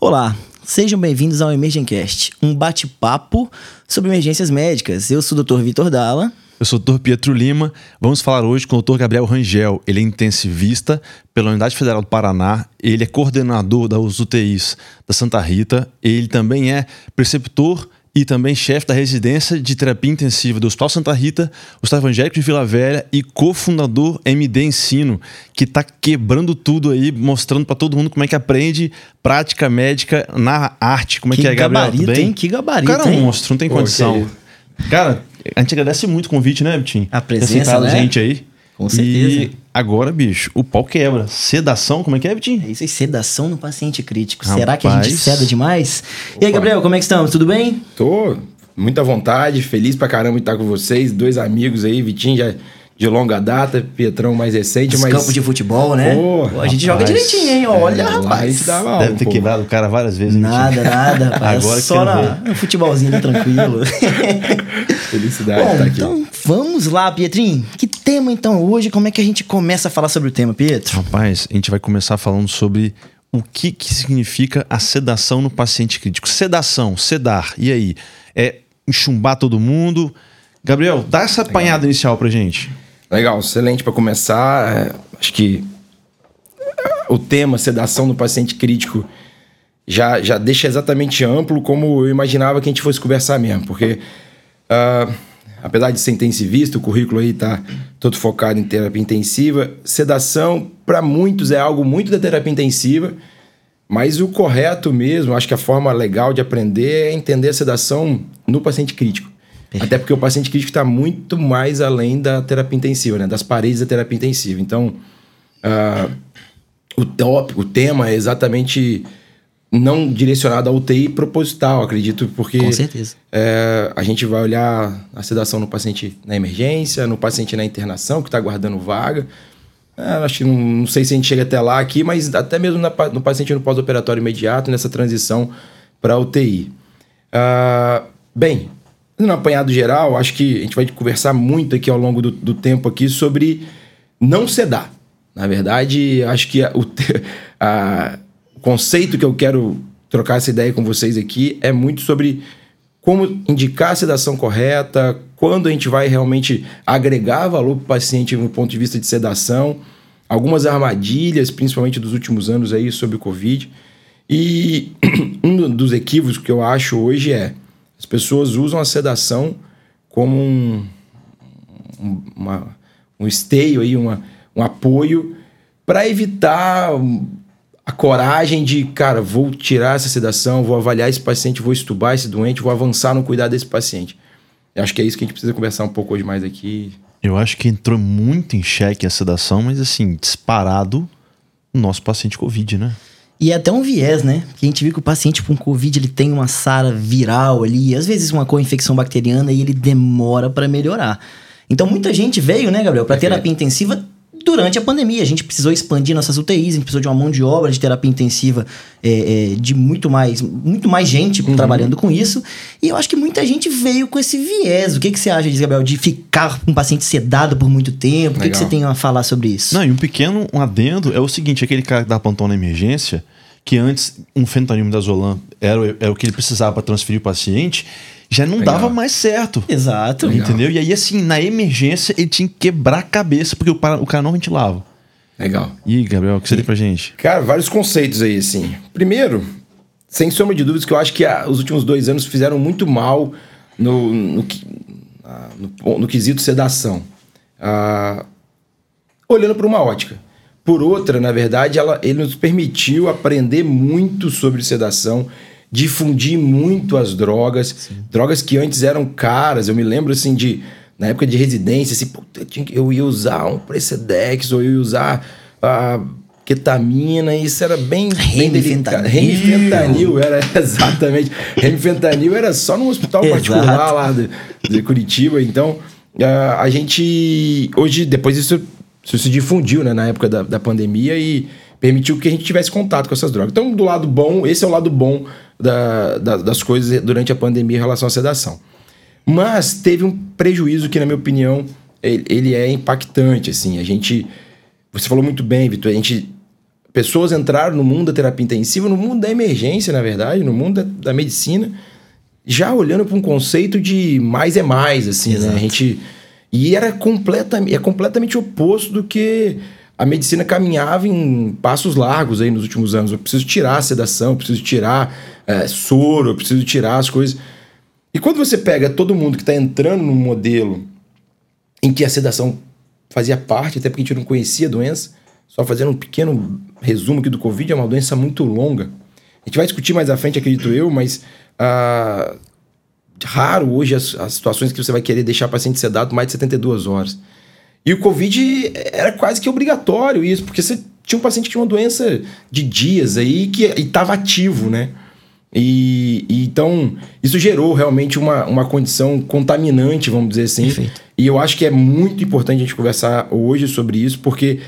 Olá, sejam bem-vindos ao Emergencast, um bate-papo sobre emergências médicas. Eu sou o Dr. Vitor Dalla. Eu sou o Dr. Pietro Lima. Vamos falar hoje com o Dr. Gabriel Rangel. Ele é intensivista pela Unidade Federal do Paraná. Ele é coordenador das UTIs da Santa Rita. Ele também é preceptor e também chefe da residência de terapia intensiva do Hospital Santa Rita, o Hospital Evangélico de Vila Velha e cofundador MD Ensino, que está quebrando tudo aí, mostrando para todo mundo como é que aprende prática médica na arte. Como é que, que é, Gabriel? Gabarito, Tudo bem? hein? Que gabarito, O cara é hein? um monstro, não tem condição. Cara, a gente agradece muito o convite, né, Vitinho? A presença, né? a gente aí. Com certeza. E agora, bicho, o pau quebra. Sedação, como é que é, Vitinho? É isso aí, sedação no paciente crítico. Será que a gente Rapaz. ceda demais? E aí, Opa. Gabriel, como é que estamos? Tudo bem? Tô muita vontade, feliz pra caramba de estar com vocês, dois amigos aí, Vitinho já de longa data, Pietrão mais recente, Os mas campos de futebol, né? Pô, a gente joga rapaz. direitinho, hein? Olha, É, rapaz. aula, Deve ter pô. quebrado o cara várias vezes. Nada, nada, rapaz. Agora Só na, no futebolzinho tranquilo. Felicidade Bom, estar aqui. então vamos lá, Pietrinho. Que tema então hoje? Como é que a gente começa a falar sobre o tema, Pietro? Rapaz, a gente vai começar falando sobre o que, que significa a sedação no paciente crítico. Sedação, sedar, e aí? É enxumbar todo mundo? Gabriel, dá essa apanhada inicial pra gente. Legal, excelente para começar. é, acho que o tema sedação no paciente crítico já, já deixa exatamente amplo como eu imaginava que a gente fosse conversar mesmo, porque ah, apesar de ser intensivista, o currículo aí tá todo focado em terapia intensiva, sedação para muitos é algo muito da terapia intensiva, mas o correto mesmo, acho que a forma legal de aprender é entender a sedação no paciente crítico. Até porque o paciente crítico está muito mais além da terapia intensiva, né? das paredes da terapia intensiva. Então, ah, o tópico, o tema é exatamente não direcionado à UTI proposital, acredito, porque Com certeza. é, a gente vai olhar a sedação no paciente na emergência, no paciente na internação, que está aguardando vaga. É, acho que não, não sei se a gente chega até lá aqui, mas até mesmo na no paciente no pós-operatório imediato, nessa transição para UTI. Ah, bem, no apanhado geral, acho que a gente vai conversar muito aqui ao longo do, do tempo aqui sobre não sedar. Na verdade, acho que a- o, a- conceito que eu quero trocar essa ideia com vocês aqui é muito sobre como indicar a sedação correta, quando a gente vai realmente agregar valor para o paciente no ponto de vista de sedação, algumas armadilhas, principalmente dos últimos anos aí sobre o Covid. E um dos equívocos que eu acho hoje é as pessoas usam a sedação como um, um, uma- um esteio aí, uma, um apoio para evitar a coragem de, cara, vou tirar essa sedação, vou avaliar esse paciente, vou estubar esse doente, vou avançar no cuidado desse paciente. Eu acho que é isso que a gente precisa conversar um pouco hoje mais aqui. Eu acho que entrou muito em xeque a sedação, mas assim, disparado o nosso paciente Covid, né? E é até um viés, né? Porque a gente viu que o paciente com Covid ele tem uma SARA viral ali, às vezes uma co-infecção bacteriana e ele demora para melhorar. Então muita gente veio, né, Gabriel, para terapia intensiva durante a pandemia. A gente precisou expandir nossas UTIs, a gente precisou de uma mão de obra de terapia intensiva é, é, de muito mais, muito mais gente trabalhando com isso. E eu acho que muita gente veio com esse viés. O que, que você acha Gabriel? De ficar com um paciente sedado por muito tempo? O que, que você tem a falar sobre isso? Não, e um pequeno um adendo é o seguinte: aquele cara que dá plantão na emergência, que antes um fentanil da Zolan era, era o que ele precisava para transferir o paciente, já não Legal. dava mais certo. Exato. Legal. Entendeu? E aí, assim, na emergência, ele tinha que quebrar a cabeça, porque o, para- o cara não ventilava. Legal. E Gabriel, o que você tem pra gente? Cara, vários conceitos aí, assim. Primeiro, sem sombra de dúvidas, que eu acho que ah, os últimos dois anos fizeram muito mal no, no, ah, no, no quesito sedação. Ah, olhando por uma ótica. Por outra, na verdade, ela, ele nos permitiu aprender muito sobre sedação, difundir muito as drogas, drogas que antes eram caras. Eu me lembro assim de na época de residência, assim, puta, eu, ia usar um Precedex ou eu ia usar a ketamina, isso era bem, bem delicado. Remifentanil. Era exatamente. Remifentanil era só num hospital particular lá de, de Curitiba. Então, ah, a gente. Hoje, depois isso, isso se difundiu né, na época da, da pandemia e permitiu que a gente tivesse contato com essas drogas. Então, do lado bom, esse é o lado bom da- da- das coisas durante a pandemia em relação à sedação. Mas teve um prejuízo que, na minha opinião, ele, ele é impactante. Assim, a gente. Você falou muito bem, Vitor. A gente pessoas entraram no mundo da terapia intensiva, no mundo da emergência, na verdade, no mundo da, da medicina, já olhando para um conceito de mais é mais, assim, né? A gente e era completamente, é completamente oposto do que a medicina caminhava em passos largos aí nos últimos anos. Eu preciso tirar a sedação, eu preciso tirar é, soro, eu preciso tirar as coisas. E quando você pega todo mundo que está entrando num modelo em que a sedação fazia parte, até porque a gente não conhecia a doença, só fazendo um pequeno resumo aqui do Covid, é uma doença muito longa. A gente vai discutir mais à frente, acredito eu, mas ah, raro hoje as, as, situações que você vai querer deixar o paciente sedado mais de 72 horas. E o Covid era quase que obrigatório isso, porque você tinha um paciente que tinha uma doença de dias aí que estava ativo, né? E, e, então isso gerou realmente uma, uma condição contaminante, vamos dizer assim. Perfeito. E eu acho que é muito importante a gente conversar hoje sobre isso, porque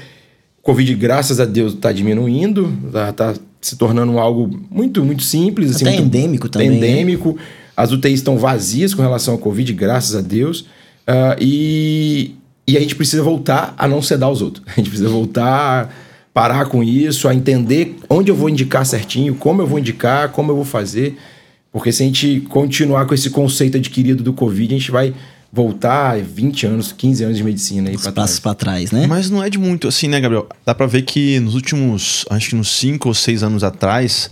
Covid, graças a Deus, está diminuindo, está tá se tornando algo muito, muito simples. Assim, Até muito endêmico também. Né? Endêmico. As UTIs estão vazias com relação ao Covid, graças a Deus. Uh, e, e a gente precisa voltar a não sedar os outros. A gente precisa voltar parar com isso, a entender onde eu vou indicar certinho, como eu vou indicar, como eu vou fazer. Porque se a gente continuar com esse conceito adquirido do Covid, a gente vai voltar 20 anos, 15 anos de medicina aí para trás. para trás, né? Mas não é de muito assim, né, Gabriel? Dá para ver que nos últimos, acho que nos 5 ou 6 anos atrás,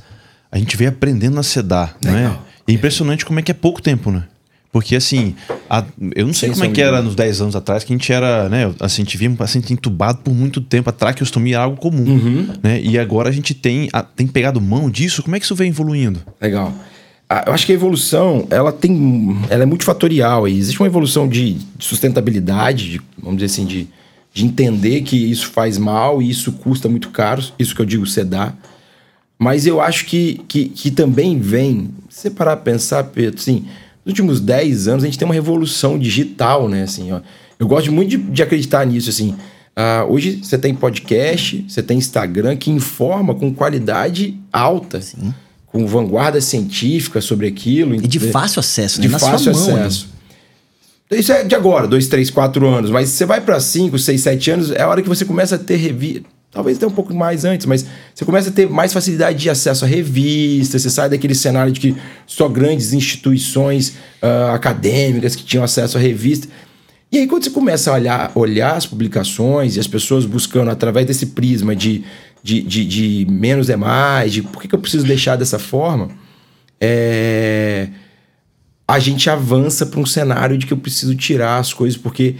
a gente veio aprendendo a sedar, Legal. né? E é impressionante como é que é pouco tempo, né? Porque assim, a, eu não sei Sem como é que era nos 10 anos atrás, que a gente era, né? Assim, a gente via um paciente entubado por muito tempo. A traqueostomia era algo comum, uhum. né? E agora a gente tem, a, tem pegado mão disso. Como é que isso vem evoluindo? Legal. Eu acho que a evolução, ela tem, ela é multifatorial. Aí. Existe uma evolução de, de sustentabilidade, de, vamos dizer assim, de, de entender que isso faz mal e isso custa muito caro. Isso que eu digo sedar. Mas eu acho que, que, que também vem, se parar pensar, Pedro, assim, nos últimos 10 anos a gente tem uma revolução digital, né? Assim, ó. Eu gosto muito de, de acreditar nisso, assim. Uh, hoje você tem podcast, você tem Instagram que informa com qualidade alta. Sim. Com vanguarda científica sobre aquilo. E de fácil acesso, né? De Na fácil acesso. Mão, Isso é de agora, dois, três, quatro anos. Mas você vai para cinco, seis, sete anos, é a hora que você começa a ter revi talvez até um pouco mais antes, mas você começa a ter mais facilidade de acesso a revistas, você sai daquele cenário de que só grandes instituições uh, acadêmicas que tinham acesso a revista. E aí, quando você começa a olhar, olhar as publicações e as pessoas buscando através desse prisma de, de, de, de menos é mais, de por que, que eu preciso deixar dessa forma, é... a gente avança para um cenário de que eu preciso tirar as coisas porque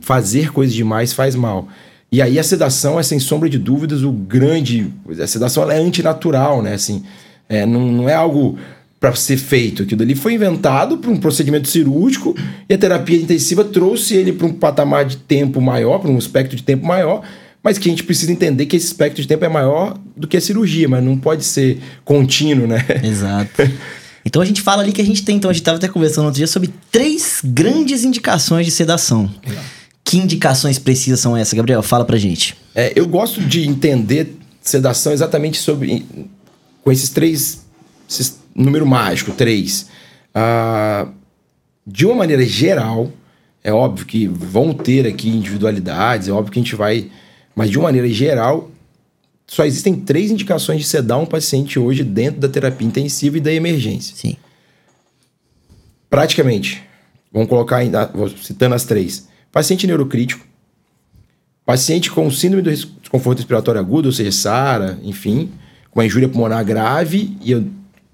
fazer coisas demais faz mal. E aí a sedação é, sem sombra de dúvidas, o grande. A sedação ela é antinatural, né? Assim, é, não, não é algo para ser feito. Aquilo ali foi inventado para um procedimento cirúrgico e a terapia intensiva trouxe ele para um patamar de tempo maior, para um espectro de tempo maior, mas que a gente precisa entender que esse espectro de tempo é maior do que a cirurgia, mas não pode ser contínuo, né? Exato. Então a gente fala ali que a gente tem, então a gente estava até conversando outro dia sobre três grandes indicações de sedação. Legal. Que indicações precisas são essas, Gabriel? Fala pra gente. É, eu gosto de entender sedação exatamente sobre. com esses três. Esses, número mágico, três. Ah, de uma maneira geral, é óbvio que vão ter aqui individualidades, é óbvio que a gente vai. Mas de uma maneira geral, só existem três indicações de sedar um paciente hoje dentro da terapia intensiva e da emergência. Sim. Praticamente. Vamos colocar, vou citando as três paciente neurocrítico, paciente com síndrome do desconforto respiratório agudo, ou seja, SARA, enfim, com uma injúria pulmonar grave, e eu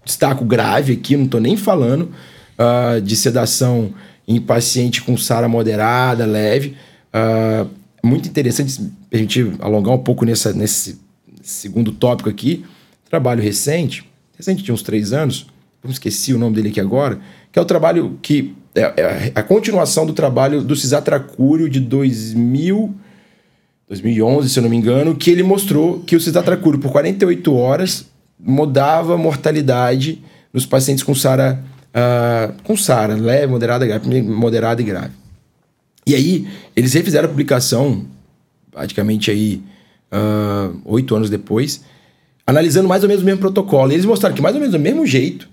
destaco grave aqui, não estou nem falando uh, de sedação em paciente com SARA moderada, leve. Uh, muito interessante a gente alongar um pouco nessa, nesse segundo tópico aqui. Trabalho recente, recente de uns três anos, esqueci o nome dele aqui agora, que é o trabalho que é, é a continuação do trabalho do Cisatracúrio de 2000, 2011, se eu não me engano, que ele mostrou que o Cisatracúrio, por 48 horas, mudava a mortalidade nos pacientes com SARA, uh, com SARA, leve, moderada, grave, moderada e grave. E aí, eles refizeram a publicação, praticamente aí, ah, oito uh, anos depois, analisando mais ou menos o mesmo protocolo. E eles mostraram que mais ou menos do mesmo jeito,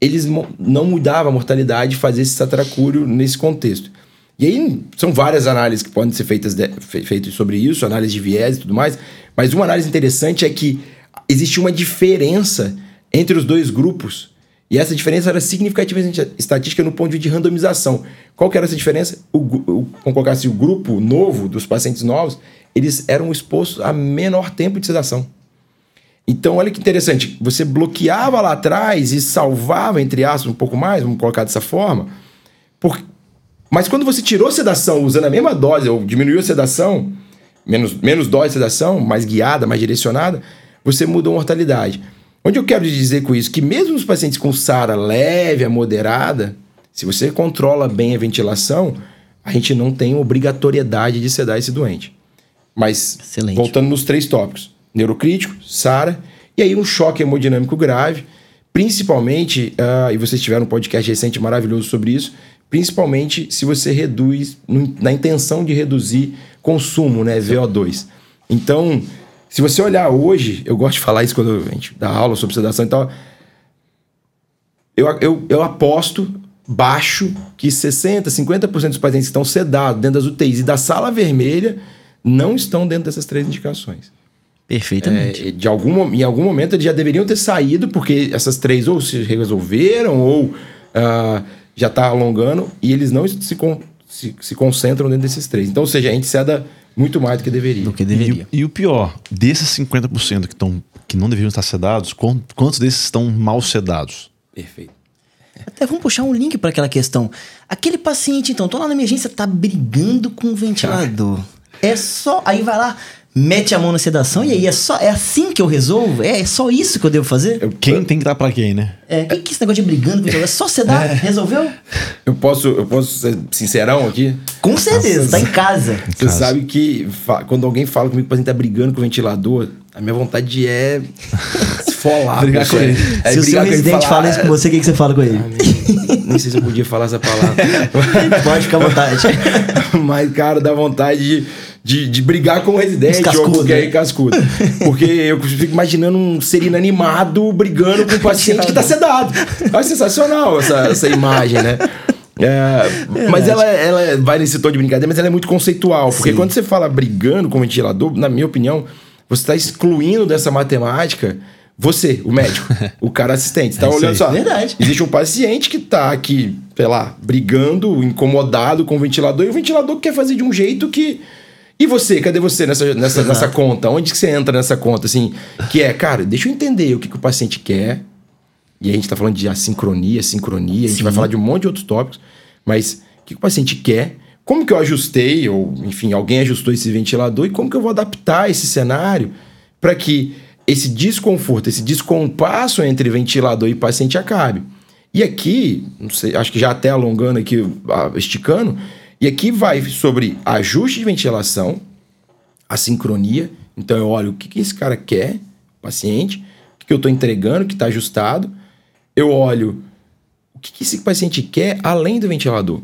eles não mudavam a mortalidade fazer esse satracúrio nesse contexto. E aí são várias análises que podem ser feitas, de, feitas sobre isso, análise de viés e tudo mais. Mas uma análise interessante é que existe uma diferença entre os dois grupos. E essa diferença era significativamente estatística no ponto de randomização. Qual que era essa diferença? O, o, vamos colocar assim, o grupo novo dos pacientes novos, eles eram expostos a menor tempo de sedação. Então, olha que interessante. Você bloqueava lá atrás e salvava, entre aspas, um pouco mais, vamos colocar dessa forma. Por... Mas quando você tirou a sedação usando a mesma dose, ou diminuiu a sedação, menos, menos dose de sedação, mais guiada, mais direcionada, você mudou a mortalidade. Onde eu quero dizer com isso? Que mesmo os pacientes com SARA leve a moderada, se você controla bem a ventilação, a gente não tem obrigatoriedade de sedar esse doente. Mas, Excelente. voltando nos três tópicos: neurocrítico, SARA, e aí um choque hemodinâmico grave, principalmente, uh, e vocês tiveram um podcast recente maravilhoso sobre isso, principalmente se você reduz, na intenção de reduzir consumo, né, VO2. Então, se você olhar hoje, eu gosto de falar isso quando a gente dá aula sobre sedação e tal, eu, eu, eu aposto baixo que 60%, 50% dos pacientes que estão sedados dentro das UTIs e da sala vermelha não estão dentro dessas três indicações. Perfeitamente. É, de algum, em algum momento eles já deveriam ter saído, porque essas três ou se resolveram ou uh, já está alongando, e eles não se, se, se, concentram dentro desses três. Então, ou seja, a gente ceda muito mais do que deveria. Do que deveria. E, e o pior, desses 50% que, tão, que não deveriam estar sedados, quantos desses estão mal sedados? Perfeito. Até vamos puxar um link para aquela questão. Aquele paciente, então, tô lá na emergência, tá brigando com o ventilador. É só. Aí vai lá, mete a mão na sedação e aí é só é assim que eu resolvo? É, é só isso que eu devo fazer? Eu, quem tem que dar para quem, né? É, que, que esse negócio de brigando é só sedar? É. Resolveu? Eu posso, eu posso ser sincerão aqui? Com certeza, Nossa, tá em casa. Você casa. sabe que quando alguém fala comigo que o paciente tá brigando com o ventilador, a minha vontade é esfolar. brigar com ele. É, se o seu residente fala isso com você, o que, que você fala com ele? Ah, nem sei se eu podia falar essa palavra. Pode ficar à vontade. Mas, cara, dá vontade de de, de brigar com o residente ou com quem né? cascudo. Porque eu fico imaginando um ser inanimado brigando com um paciente que está sedado. É sensacional essa, essa imagem, né? É, mas ela, ela vai nesse tom de brincadeira, mas ela é muito conceitual. Porque Sim. quando você fala brigando com o ventilador, na minha opinião, você está excluindo dessa matemática você, o médico, o cara assistente. Você tá é olhando só. Verdade. Existe um paciente que tá aqui, sei lá, brigando, incomodado com o ventilador, e o ventilador quer fazer de um jeito que e você, cadê você nessa, nessa, nessa conta? Onde que você entra nessa conta? Assim, que é, cara, deixa eu entender o que, que o paciente quer. E a gente está falando de assincronia, sincronia, a gente Sim. vai falar de um monte de outros tópicos, mas o que, que o paciente quer? Como que eu ajustei, ou enfim, alguém ajustou esse ventilador, e como que eu vou adaptar esse cenário para que esse desconforto, esse descompasso entre ventilador e paciente acabe. E aqui, sei, acho que já até alongando aqui, esticando, e aqui vai sobre ajuste de ventilação, a sincronia. Então eu olho o que, que esse cara quer, paciente, o que, que eu estou entregando, que está ajustado. Eu olho o que, que esse paciente quer além do ventilador.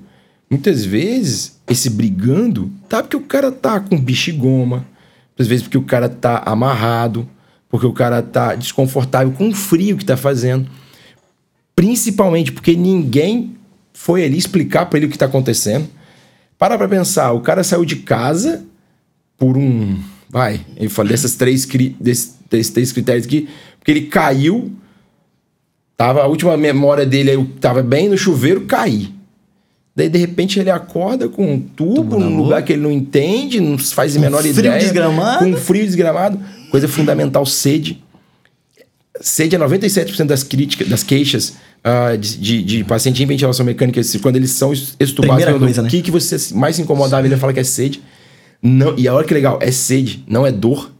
Muitas vezes, esse brigando tá porque o cara tá com bexigoma, às vezes porque o cara tá amarrado, porque o cara tá desconfortável com o frio que tá fazendo. Principalmente porque ninguém foi ali explicar para ele o que está acontecendo. Para pra pensar, o cara saiu de casa por um. Vai, eu falei desses três, desses, desses três critérios aqui, porque ele caiu. Tava, a última memória dele aí tava bem no chuveiro, caí. Daí, de repente, ele acorda com um tubo, num lugar que ele não entende, não faz a menor frio ideia. Desgramado. Com frio desgramado. Coisa fundamental, sede. Sede é 97% das críticas, das queixas uh, de, de, de, paciente em ventilação mecânica, quando eles são estubados, coisa, o né? que, que você mais se incomodava, ele fala que é sede. Não, e a hora que legal, é sede, não é dor.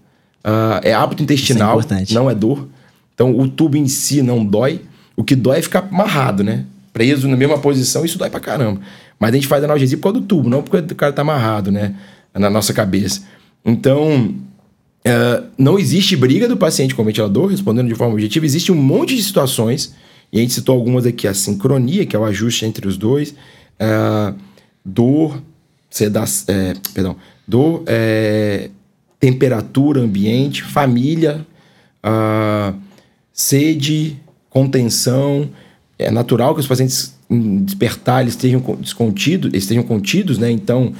Uh, é hábito intestinal, é não é dor. Então o tubo em si não dói. O que dói é ficar amarrado, né? Preso na mesma posição, isso dói pra caramba. Mas a gente faz analgesia por causa do tubo, não porque o cara tá amarrado, né? Na nossa cabeça. Então, uh, não existe briga do paciente com o ventilador, respondendo de forma objetiva. Existe um monte de situações e a gente citou algumas aqui: a sincronia, que é o ajuste entre os dois, uh, dor, seda, é, perdão, dor, é, temperatura ambiente, família, uh, sede, contenção. É natural que os pacientes despertar eles estejam con- descontidos, eles estejam contidos, né? Então,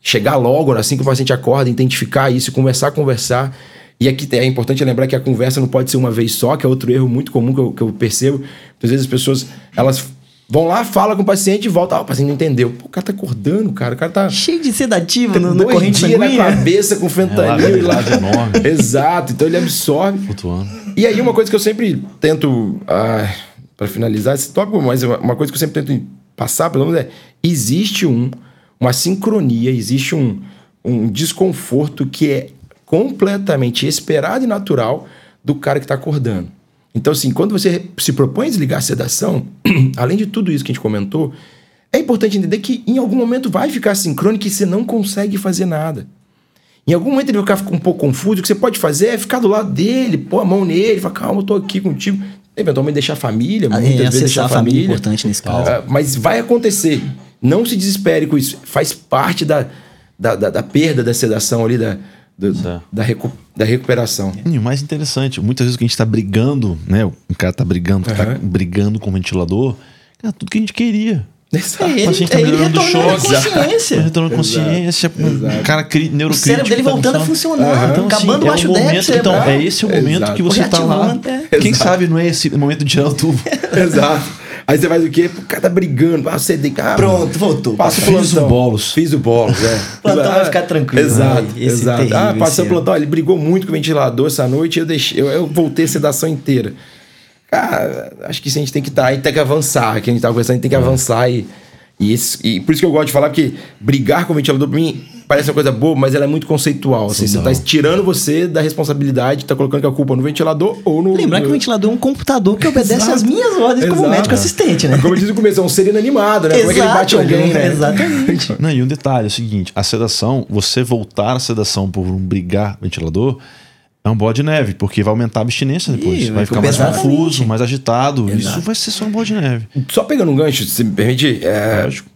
chegar logo, assim que o paciente acorda, identificar isso, conversar, conversar. E aqui é importante lembrar que a conversa não pode ser uma vez só, que é outro erro muito comum que eu, que eu percebo. Muitas vezes as pessoas, elas vão lá, falam com o paciente e voltam. Ah, o paciente não entendeu. Pô, o cara tá acordando, cara. O cara tá... Cheio de sedativo no, no dois corrente dias na sanguínea. cabeça com fentanil e lá. enorme. Exato, então ele absorve. Flutuando. E aí, uma coisa que eu sempre tento, ah, para finalizar esse tópico, mas uma, uma coisa que eu sempre tento passar, pelo menos, é: existe um, uma sincronia, existe um, um desconforto que é completamente esperado e natural do cara que está acordando. Então, assim, quando você se propõe a desligar a sedação, além de tudo isso que a gente comentou, é importante entender que em algum momento vai ficar sincrônico e você não consegue fazer nada. Em algum momento ele vai ficar um pouco confuso. O que você pode fazer é ficar do lado dele, pôr a mão nele, falar, calma, eu tô aqui contigo. Eventualmente deixar a família, muitas é, vezes deixar a família é importante nesse caso. Ah, mas vai acontecer. Não se desespere com isso. Faz parte da, da, da, da perda da sedação ali, da, do- da, recu- da recuperação. E o mais interessante, muitas vezes que a gente tá brigando, né? O cara tá brigando, tá Aham. brigando com o ventilador, é tudo que a gente queria. Exato. É, ele, paciente tá ele melhorando do retornando a choque. consciência. Retorno de consciência, um cara cri, O neurocrítico. cérebro dele tá voltando a funcionar. Então, assim, acabando é o o momento, então, é esse o momento Exato. que você tá lá. É. Quem Exato. sabe não é esse o momento de tirar o tubo. Exato. Aí você faz o quê? O cara tá brigando. Ah, você deita. Ah, Pronto, voltou. Passa o Fiz plantão. o bolos. Fiz o bolos, é. Plantão vai ficar tranquilo. Exato, Ai, esse exato. terrível, ah, passou o plantão. Ele brigou muito com o ventilador essa noite. Eu, deixei, eu, eu voltei a sedação inteira. Cara, acho que isso a gente tem que estar aí, tem que avançar. Que a gente tava conversando, a gente tem que avançar e. E, esse- e por isso que eu gosto de falar, porque brigar com o ventilador, pra mim, parece uma coisa boa, mas ela é muito conceitual. Assim, você tá tirando você da responsabilidade, tá colocando a culpa no ventilador ou no. Lembrar que o ventilador é um computador que obedece Exato. às minhas ordens como Exato. médico assistente, né? Como eu disse no começo, é um ser inanimado, né? Como é que ele bate Exato, alguém, né? Exatamente. Não, e um detalhe, é o seguinte, a sedação, você voltar a sedação por um brigar ventilador, é um bola de neve, porque vai aumentar a abstinência depois. Ih, vai ficar mais confuso, mais agitado. Isso vai ser só um bola de neve. Só pegando um gancho, se me permite, é, Lógico.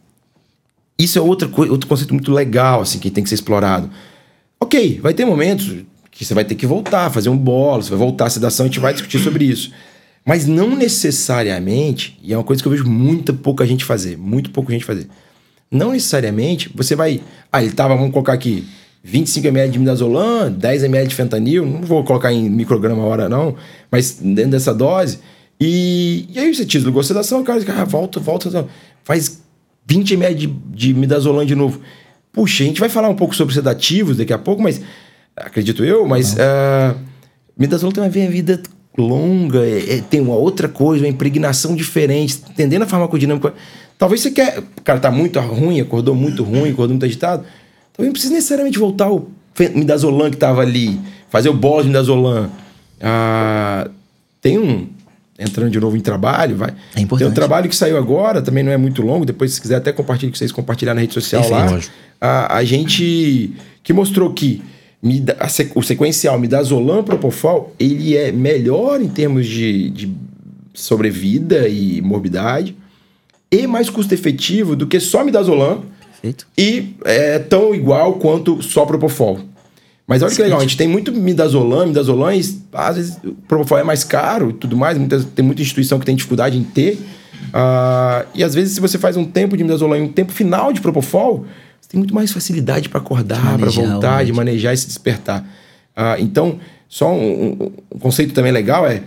isso é outra outro conceito muito legal, assim, que tem que ser explorado. Ok, vai ter momentos que você vai ter que voltar, fazer um bolo, você vai voltar a sedação, a gente vai discutir sobre isso. Mas não necessariamente, e é uma coisa que eu vejo muita pouca gente fazer, muito pouca gente fazer. Não necessariamente você vai. Ah, ele tava, vamos colocar aqui, 25 ml de midazolam, 10 ml de fentanil, não vou colocar em micrograma a hora não, mas dentro dessa dose. E, e aí você desligou a sedação, o cara diz, ah, volta, volta, faz 20 ml de, de midazolam de novo. Puxa, a gente vai falar um pouco sobre sedativos daqui a pouco, mas acredito eu, mas ah, midazolam tem uma vida longa, é- é- tem uma outra coisa, uma impregnação diferente, entendendo a farmacodinâmica. Talvez você quer. O cara tá muito ruim, acordou muito ruim, acordou muito agitado. Talvez não precise necessariamente voltar o midazolam que tava ali, fazer o bolo de midazolam. Ah, tem um. Entrando de novo em trabalho, vai. É importante. Tem um trabalho que saiu agora, também não é muito longo. Depois, se quiser, até compartilhe com vocês compartilhar na rede social Perfeito. lá. Lógico. A, a gente que mostrou que o sequencial midazolam propofol ele é melhor em termos de, de sobrevida e morbidade e mais custo efetivo do que só midazolam Perfeito. e é tão igual quanto só propofol. Mas olha que legal, a gente tem muito midazolam, midazolam, e às vezes o propofol é mais caro e tudo mais, muitas, tem muita instituição que tem dificuldade em ter. Ah, e às vezes, se você faz um tempo de midazolam e um tempo final de propofol, você tem muito mais facilidade para acordar, para voltar, de manejar e se despertar. Ah, então, só um, um- um conceito também legal é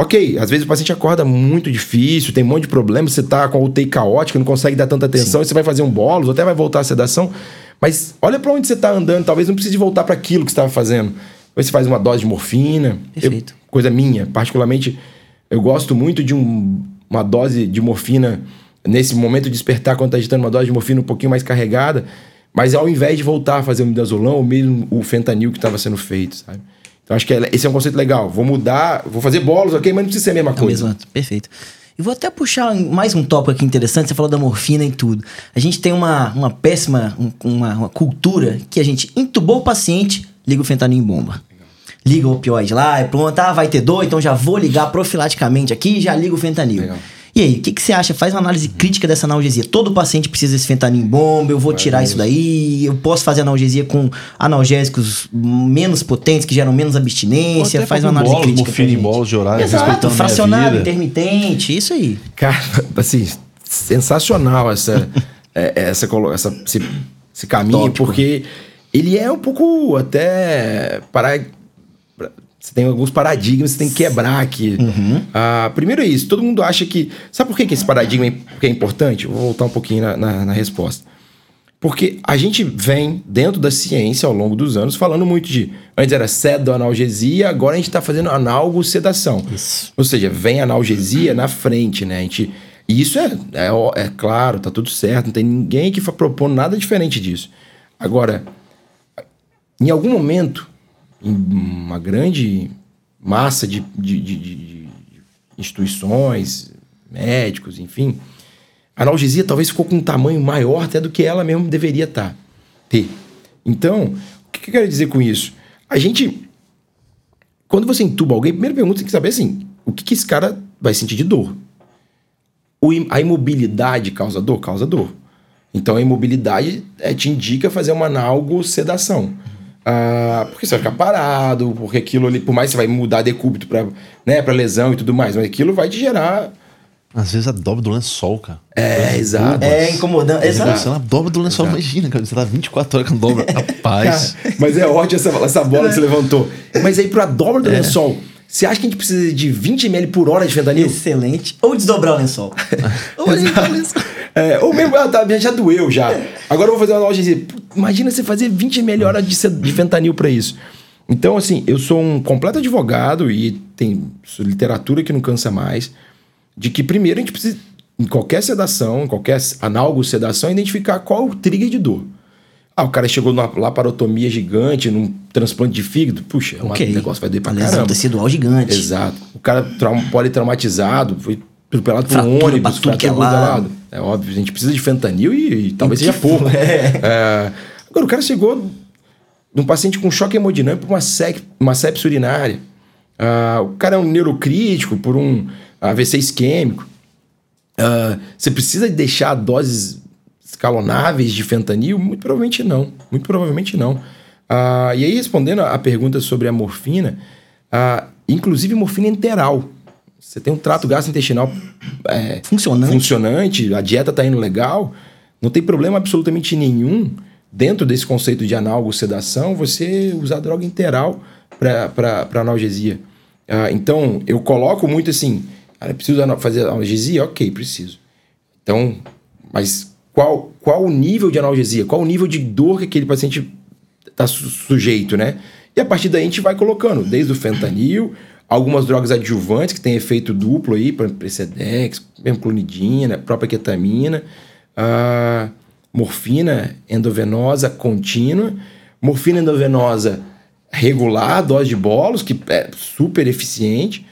Ok, às vezes o paciente acorda muito difícil, tem um monte de problema, você tá com a UTI caótica, não consegue dar tanta atenção, e você vai fazer um bolo, até vai voltar a sedação, mas olha para onde você tá andando, talvez não precise voltar para aquilo que você estava fazendo. Aí você faz uma dose de morfina. Perfeito. Eu- coisa minha, particularmente, eu gosto muito de um- uma dose de morfina nesse momento de despertar quando tá agitando uma dose de morfina um pouquinho mais carregada, mas ao invés de voltar a fazer o midazolam ou mesmo o fentanil que estava sendo feito, sabe? Então acho que é- esse é um conceito legal. Vou mudar, vou fazer bolos, ok, mas não precisa ser a mesma É coisa. mesmo, perfeito. E vou até puxar mais um tópico aqui interessante. Você falou da morfina e tudo. A gente tem uma, uma péssima um- uma, uma cultura que a gente entubou o paciente, liga o fentanil em bomba. Liga o opioide lá, é pronto, ah, vai ter dor, então já vou ligar profilaticamente aqui e já liga o fentanil. Legal. E aí, o que, que você acha? Faz uma análise crítica dessa analgesia. Todo paciente precisa desse fentanil em bomba, eu vou tirar isso daí, eu posso fazer analgesia com analgésicos menos potentes, que geram menos abstinência, faz uma análise bolos, crítica. morfina em bolos de horário, Exato, fracionado, intermitente, isso aí. Cara, assim, sensacional essa, é, essa, colo- essa, esse, esse caminho, Tópico. porque ele é um pouco até para você tem alguns paradigmas que você tem que quebrar aqui. Ah, primeiro é isso, todo mundo acha que. Sabe por que, que esse paradigma é, é importante? Vou voltar um pouquinho na, na- na resposta. Porque a gente vem dentro da ciência ao longo dos anos falando muito de. Antes era analgesia, agora a gente está fazendo analgosedação. Isso. Ou seja, vem analgesia na frente, né? A gente, e isso é, é, é claro, tá tudo certo, não tem ninguém que propondo nada diferente disso. Agora, em algum momento, uma grande massa de, de- de- de- instituições, médicos, enfim, a analgesia talvez ficou com um tamanho maior até do que ela mesmo deveria estar, ter. Então, o que eu quero dizer com isso? A gente quando você entuba alguém, primeira pergunta tem que saber assim: o que, que esse cara vai sentir de dor? O a imobilidade causa dor? Causa dor. Então a imobilidade é, te indica fazer uma analgosedação. Ah, porque você vai ficar parado, porque aquilo ali, por mais que você vai mudar decúbito para né, pra lesão e tudo mais, mas aquilo vai te gerar. Às vezes a dobra do lençol, cara. É, exato. É incomodante. Exato. Você na dobra do lençol, imagina, cara. Você tá 24 horas com dobra. Rapaz. Cara, mas é ótimo essa, essa bola que você levantou. Mas aí, pra dobra do lençol, você acha que a gente precisa de 20 ml por hora de fentanil? Excelente. Ou desdobrar o lençol. Ou desdobrar o lençol. É, ou mesmo, ah, tá, já doeu já. Agora eu vou fazer uma loja de. Imagina você fazer 20 ml hora de, de fentanil pra isso. Então, assim, eu sou um completo advogado e tem literatura que não cansa mais. De que primeiro a gente precisa, em qualquer sedação, em qualquer analgosedação, identificar qual é o trigger de dor. Ah, o cara chegou numa laparotomia gigante, num transplante de fígado. Puxa, é um Ok. negócio vai doer pra lesão caramba. tecidual gigante. Exato. O cara traum, politraumatizado, foi atropelado por um ônibus, tudo que é. É óbvio, a gente precisa de fentanil e, e talvez seja pouco. é. É, Agora, o cara chegou num paciente com choque hemodinâmico por uma, sec, uma sepse urinária. Ah, o cara é um neurocrítico por um AVC isquêmico. Ah, você precisa deixar doses escalonáveis de fentanil? Muito provavelmente não. Muito provavelmente não. Ah, e aí, respondendo a pergunta sobre a morfina, inclusive morfina enteral. Você tem um trato gastrointestinal é, Funcionante. funcionante, a dieta está indo legal, não tem problema absolutamente nenhum dentro desse conceito de analgosedação você usar droga interal para analgesia. Ah, então, eu coloco muito assim, cara, preciso fazer analgesia? Ok, preciso. Então, mas qual, qual o nível de analgesia? Qual o nível de dor que aquele paciente está sujeito, né? E a partir daí a gente vai colocando, desde o fentanil, algumas drogas adjuvantes que têm efeito duplo aí, por exemplo, Precedex, mesmo clonidina, própria ketamina, ah, morfina endovenosa contínua, morfina endovenosa regular, dose de bolos, que é super eficiente,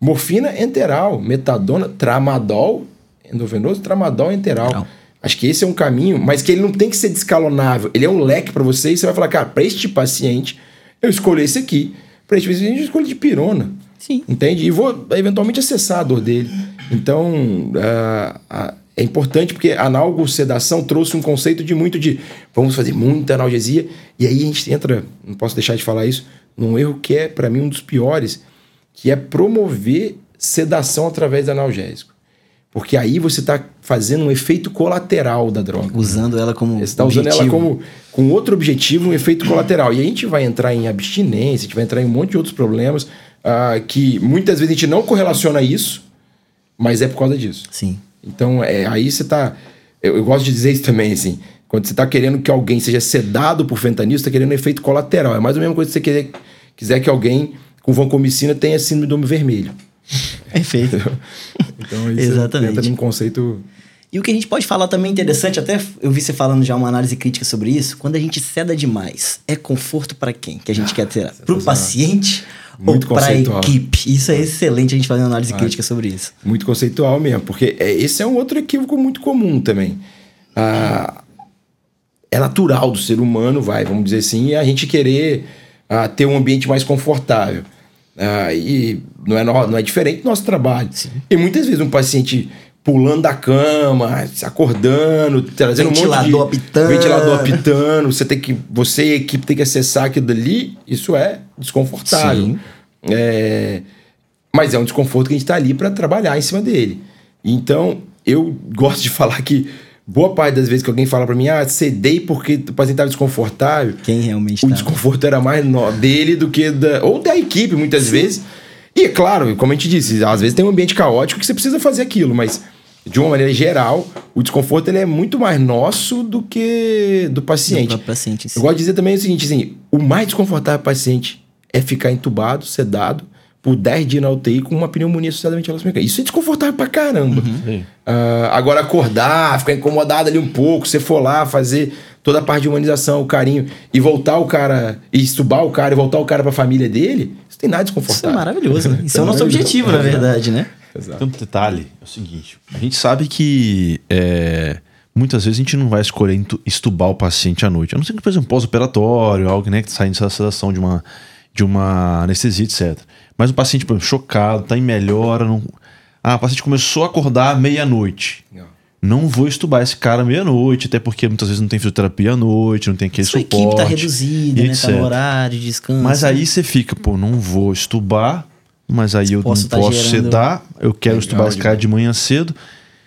morfina enteral, metadona, tramadol, endovenoso, tramadol enteral. Enteral. Acho que esse é um caminho, mas que ele não tem que ser descalonável. Ele é um leque para você e você vai falar, cara, para este paciente, eu escolho esse aqui. Para este paciente, eu escolho de pirona. Sim. Entende? E vou eventualmente acessar a dor dele. Então, ah, é importante porque a analgosedação trouxe um conceito de muito de vamos fazer muita analgesia. E aí a gente entra, não posso deixar de falar isso, num erro que é, para mim, um dos piores, que é promover sedação através do analgésico. Porque aí você está fazendo um efeito colateral da droga. Usando ela como. Você está usando ela objetivo. como com outro objetivo, um efeito colateral. E aí a gente vai entrar em abstinência, a gente vai entrar em um monte de outros problemas ah, que muitas vezes a gente não correlaciona isso, mas é por causa disso. Sim. Então, é, aí você tá. Eu, eu gosto de dizer isso também, assim. Quando você tá querendo que alguém seja sedado por fentanil, você tá querendo um efeito colateral. É mais ou menos coisa que você querer, quiser que alguém com vancomicina tenha síndrome do homem vermelho. Perfeito. Então, aí Exatamente. entra num conceito. E o que a gente pode falar também interessante, até eu vi você falando já uma análise crítica sobre isso, quando a gente ceda demais, é conforto para quem que a gente quer ter? Para o sensacional. paciente Muito ou para equipe? Isso é excelente a gente fazer uma análise crítica sobre isso. Muito conceitual mesmo, porque é, esse é um outro equívoco muito comum também. Ah, é natural do ser humano, vai, vamos dizer assim, a gente querer ah, ter um ambiente mais confortável. Ah, e não é, não é diferente do nosso trabalho. E muitas vezes um paciente pulando da cama, se acordando, trazendo um Ventilador monte de apitando. ventilador apitando, você tem que você e a equipe tem que acessar aquilo dali, isso é desconfortável. Sim. É, mas é um desconforto que a gente está ali para trabalhar em cima dele. Então, eu gosto de falar que boa parte das vezes que alguém fala para mim, ah, cedei porque o paciente estava desconfortável. Quem realmente O tá. desconforto era mais no- dele do que da. Ou da equipe, muitas vezes. E é claro, como a gente disse, às vezes tem um ambiente caótico que você precisa fazer aquilo, mas de uma maneira geral, o desconforto ele é muito mais nosso do que do Do paciente. próprio paciente em si. Eu gosto de dizer também o seguinte, assim, o mais desconfortável para o paciente é ficar entubado, sedado, por 10 dias na UTI com uma pneumonia associadamente à mecânica. Isso é desconfortável pra caramba. Sim. Ah, agora acordar, ficar incomodado ali um pouco, você for lá fazer toda a parte de humanização, o carinho, e voltar o cara, e estubar o cara, e voltar o cara pra família dele, isso tem nada de Isso é desconfortável. maravilhoso, né? Isso é o nosso objetivo, na verdade, né? Exato. Tem um detalhe, é o seguinte: a gente sabe que é, muitas vezes a gente não vai escolher estubar o paciente à noite. A não ser que, por exemplo, pós-operatório, algo né, que sai dessa sedação de uma, de uma anestesia, etc. Mas um paciente, por exemplo, chocado, tá em melhora. Não... Ah, o paciente começou a acordar meia-noite. Não vou estubar esse cara meia-noite, até porque muitas vezes não tem fisioterapia à noite, não tem aquele Sua suporte. equipe tá reduzida, né? Tá no horário de descanso. Mas aí você fica, pô, não vou estubar, mas aí eu Posso não tá posso gerando- sedar, eu quero Legal estubar esse cara de manhã cedo.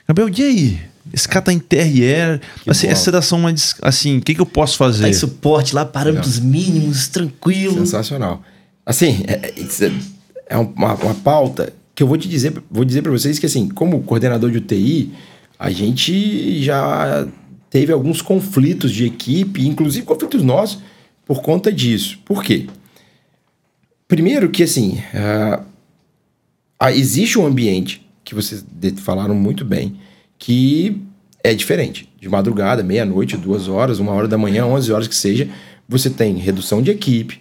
Gabriel, e aí? Esse cara tá em TRE, assim, essa sedação mais, assim, o que, que eu posso fazer? Tá em suporte lá, parâmetros mínimos, tranquilo. Sensacional. Assim, é, é- é- é uma, uma pauta que eu vou te dizer, vou dizer para vocês que assim, como coordenador de UTI, a gente já teve alguns conflitos de equipe, inclusive conflitos nossos, por conta disso. Por quê? Primeiro que assim, ah, existe um ambiente que vocês falaram muito bem, que é diferente. De madrugada, meia-noite, duas horas, uma hora da manhã, 11 horas que seja, você tem redução de equipe.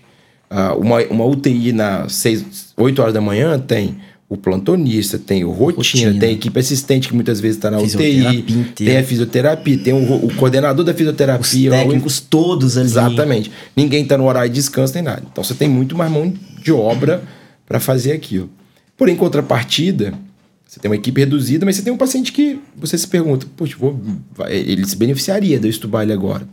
Ah, uma, uma UTI na 6, 8 horas da manhã tem o plantonista, tem o rotina, Rotina. tem a equipe assistente que muitas vezes está na UTI, tem a fisioterapia, tem o, o coordenador da Os fisioterapia, o- técnicos todos ali. Exatamente. Ninguém tá no horário de descanso nem nada. Então você tem muito mais mão de obra para fazer aquilo. Porém, em contrapartida, você tem uma equipe reduzida, mas você tem um paciente que você se pergunta, poxa, vou, ele se beneficiaria de eu ele agora.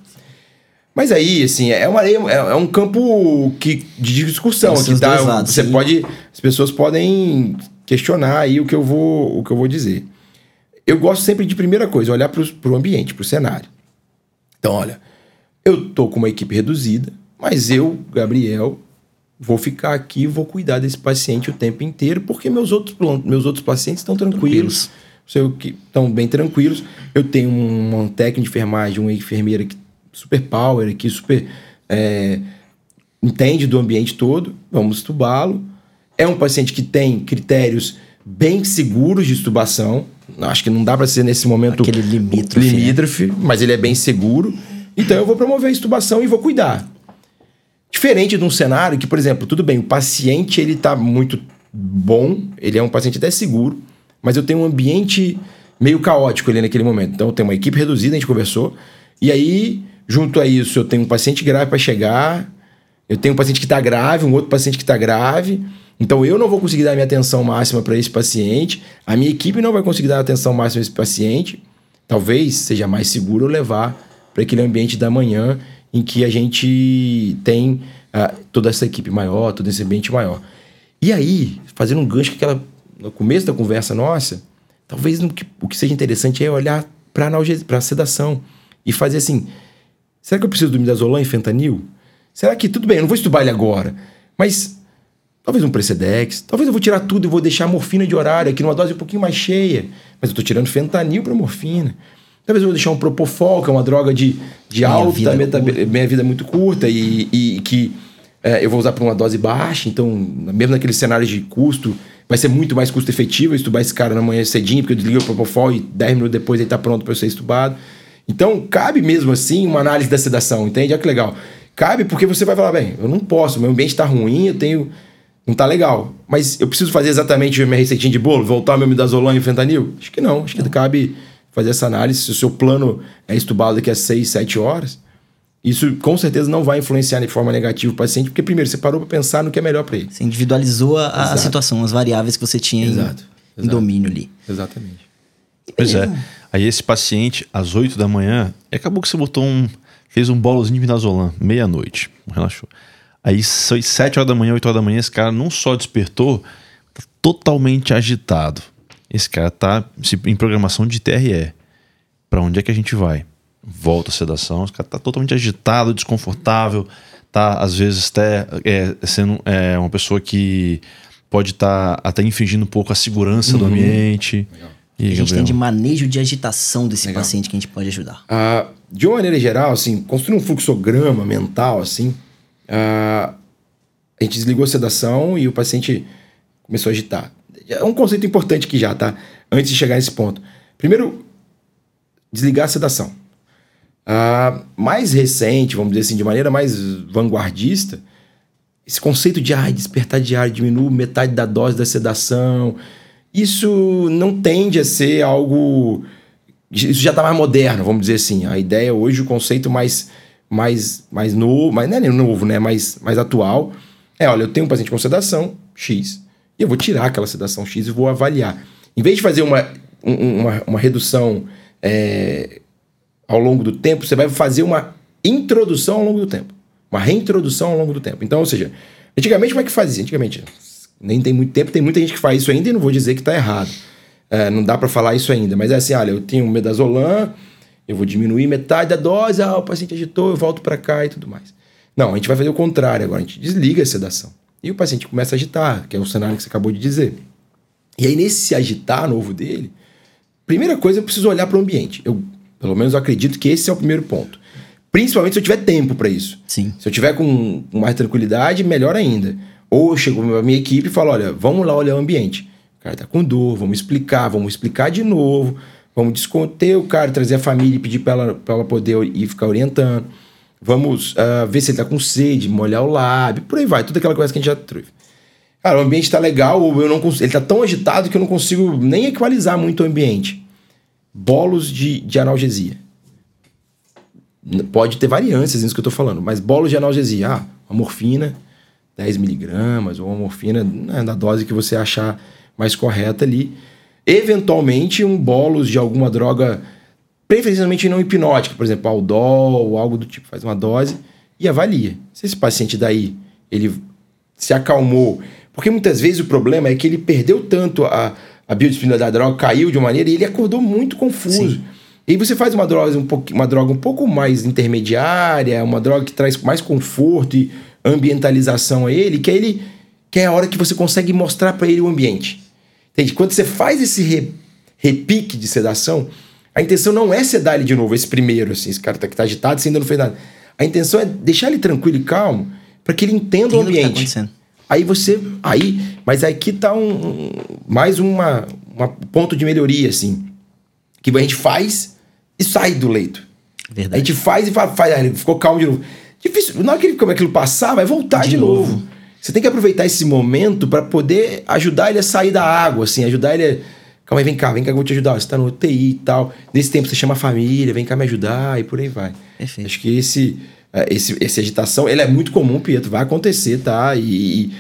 Mas aí, assim, é, uma, areia- é, é um campo que, de discussão. Que dá, lados, você sim. pode. As pessoas podem questionar aí o que eu vou, o que eu vou dizer. Eu gosto sempre de primeira coisa, olhar para o ambiente, para o cenário. Então, olha, eu tô com uma equipe reduzida, mas eu, Gabriel, vou ficar aqui, vou cuidar desse paciente o tempo inteiro, porque meus outros, meus outros pacientes estão tranquilos, sei que estão bem tranquilos. Eu tenho um, um técnico de enfermagem, uma enfermeira que super power aqui, super é, entende do ambiente todo, vamos estubá-lo. É um paciente que tem critérios bem seguros de estubação. Acho que não dá para ser nesse momento Aquele limítrofe, né? limítrofe, mas ele é bem seguro. Então eu vou promover a estubação e vou cuidar. Diferente de um cenário que, por exemplo, tudo bem, o paciente ele tá muito bom, ele é um paciente até seguro, mas eu tenho um ambiente meio caótico ali naquele momento. Então eu tenho uma equipe reduzida, a gente conversou, e aí, junto a isso, eu tenho um paciente grave para chegar, eu tenho um paciente que está grave, um outro paciente que está grave. Então eu não vou conseguir dar minha atenção máxima para esse paciente, a minha equipe não vai conseguir dar atenção máxima a esse paciente. Talvez seja mais seguro eu levar para aquele ambiente da manhã em que a gente tem ah, toda essa equipe maior, todo esse ambiente maior. E aí, fazendo um gancho que aquela no começo da conversa nossa, talvez no que- o que seja interessante é olhar para a sedação e fazer assim: será que eu preciso do midazolam e fentanil? Será que tudo bem, eu não vou estudar ele agora, mas talvez um Precedex, talvez eu vou tirar tudo e vou deixar morfina de horário aqui numa dose um pouquinho mais cheia, mas eu estou tirando fentanil para morfina. Talvez eu vou deixar um Propofol, que é uma droga de, de Meia alta, vida meta, curta. meia vida muito curta e, e que é, eu vou usar para uma dose baixa, então, mesmo naqueles cenários de custo, vai ser muito mais custo efetivo estubar esse cara na manhã cedinho, porque eu desligo o Propofol e 10 minutos depois ele está pronto para eu ser estubado. Então, cabe mesmo assim uma análise da sedação, entende? Olha que legal. Cabe porque você vai falar, bem, eu não posso, meu ambiente está ruim, eu tenho. Não tá legal. Mas eu preciso fazer exatamente a minha receitinha de bolo, voltar meu midazolam e o fentanil? Acho que não. Acho que cabe fazer essa análise. Se o seu plano é estubado daqui a 6, 7 horas, isso com certeza não vai influenciar de forma negativa o paciente, porque primeiro você parou para pensar no que é melhor para ele. Você individualizou a, a situação, as variáveis que você tinha em- Exato, em, exato. domínio ali. Exatamente. Pois é. Aí esse paciente, às 8 da manhã, acabou que você botou um. fez um bolozinho de midazolam, meia-noite. Relaxou. Aí, 7 horas da manhã, 8 horas da manhã, esse cara não só despertou, tá totalmente agitado. Esse cara tá se- em programação de TRE. Pra onde é que a gente vai? Volta a sedação, esse cara tá totalmente agitado, desconfortável, tá às vezes até é, sendo é, uma pessoa que pode estar até infringindo um pouco a segurança do ambiente. E, a gente tem Gabriel? de manejo de agitação desse Legal. paciente que a gente pode ajudar. Ah, de uma maneira geral, assim, construir um fluxograma mental, assim, ah, a gente desligou a sedação e o paciente começou a agitar. É um conceito importante aqui já, tá? Antes de chegar nesse ponto. Primeiro, desligar a sedação. Ah, mais recente, vamos dizer assim, de maneira mais vanguardista, esse conceito de ah, despertar diário diminui metade da dose da sedação, isso não tende a ser algo. Isso já está mais moderno, vamos dizer assim. A ideia hoje, o conceito mais, mais, mais novo, mas não é novo, né? Mais, mais atual, é: olha, eu tenho um paciente com sedação X, e eu vou tirar aquela sedação X e vou avaliar. Em vez de fazer uma, um- uma, uma redução é, ao longo do tempo, você vai fazer uma introdução ao longo do tempo. Uma reintrodução ao longo do tempo. Então, ou seja, antigamente como é que fazia? Antigamente, nem tem muito tempo, tem muita gente que faz isso ainda e não vou dizer que está errado. É, não dá para falar isso ainda, mas é assim, olha, eu tenho medazolam, eu vou diminuir metade da dose, ah, o paciente agitou, eu volto para cá e tudo mais. Não, a gente vai fazer o contrário agora, a gente desliga a sedação. E o paciente começa a agitar, que é o cenário que você acabou de dizer. E aí, nesse se agitar novo dele, primeira coisa, eu preciso olhar para o ambiente. Eu, pelo menos, eu acredito que esse é o primeiro ponto. Principalmente se eu tiver tempo para isso. Sim. Se eu tiver com, mais tranquilidade, melhor ainda. Ou eu chego pra minha equipe e falo: olha, vamos lá olhar o ambiente. O cara tá com dor, vamos explicar, vamos explicar de novo, vamos desconter o cara, trazer a família e pedir para ela, pra ela poder ir ficar orientando. Vamos ah, ver se ele tá com sede, molhar o lábio, por aí vai, toda aquela coisa que a gente já trouxe. Cara, o ambiente tá legal, eu não cons- ele tá tão agitado que eu não consigo nem equalizar muito o ambiente. Bolos de, de analgesia. Pode ter variâncias nisso que eu tô falando, mas bolos de analgesia, ah, uma morfina, 10 miligramas, ou uma morfina né, da dose que você achar mais correta ali. Eventualmente, um bolos de alguma droga, preferencialmente não hipnótica, por exemplo, Aldol ou algo do tipo, faz uma dose e avalia. Se esse paciente daí, ele se acalmou, porque muitas vezes o problema é que ele perdeu tanto a, a biodisponibilidade da droga, caiu de uma maneira e ele acordou muito confuso. E aí você faz uma droga um, pouco, uma droga um pouco mais intermediária, uma droga que traz mais conforto e ambientalização a ele, que é ele que é a hora que você consegue mostrar para ele o ambiente. Entende? Quando você faz esse re- repique de sedação, a intenção não é sedar ele de novo, esse primeiro, assim, esse cara tá, que tá agitado, você ainda não fez nada. A intenção é deixar ele tranquilo e calmo para que ele entenda o Entenda o tá ambiente. acontecendo. Aí você. Aí. Mas aqui tá um. um- mais uma, uma ponto de melhoria, assim. Que a gente faz e sai do leito. A Verdade. gente faz e faz, faz, ele ficou calmo de novo. Difícil. Na hora que ele- como aquilo passar, vai voltar de, De novo. novo. Você tem que aproveitar esse momento para poder ajudar ele a sair da água, assim, ajudar ele a. Calma aí, vem cá, vem cá, que eu vou te ajudar. Você tá no UTI e tal. Nesse tempo você chama a família, vem cá me ajudar e por aí vai. Perfeito. Acho que esse, eh, esse, essa agitação, ele é muito comum, Pietro, vai acontecer, tá? E, e,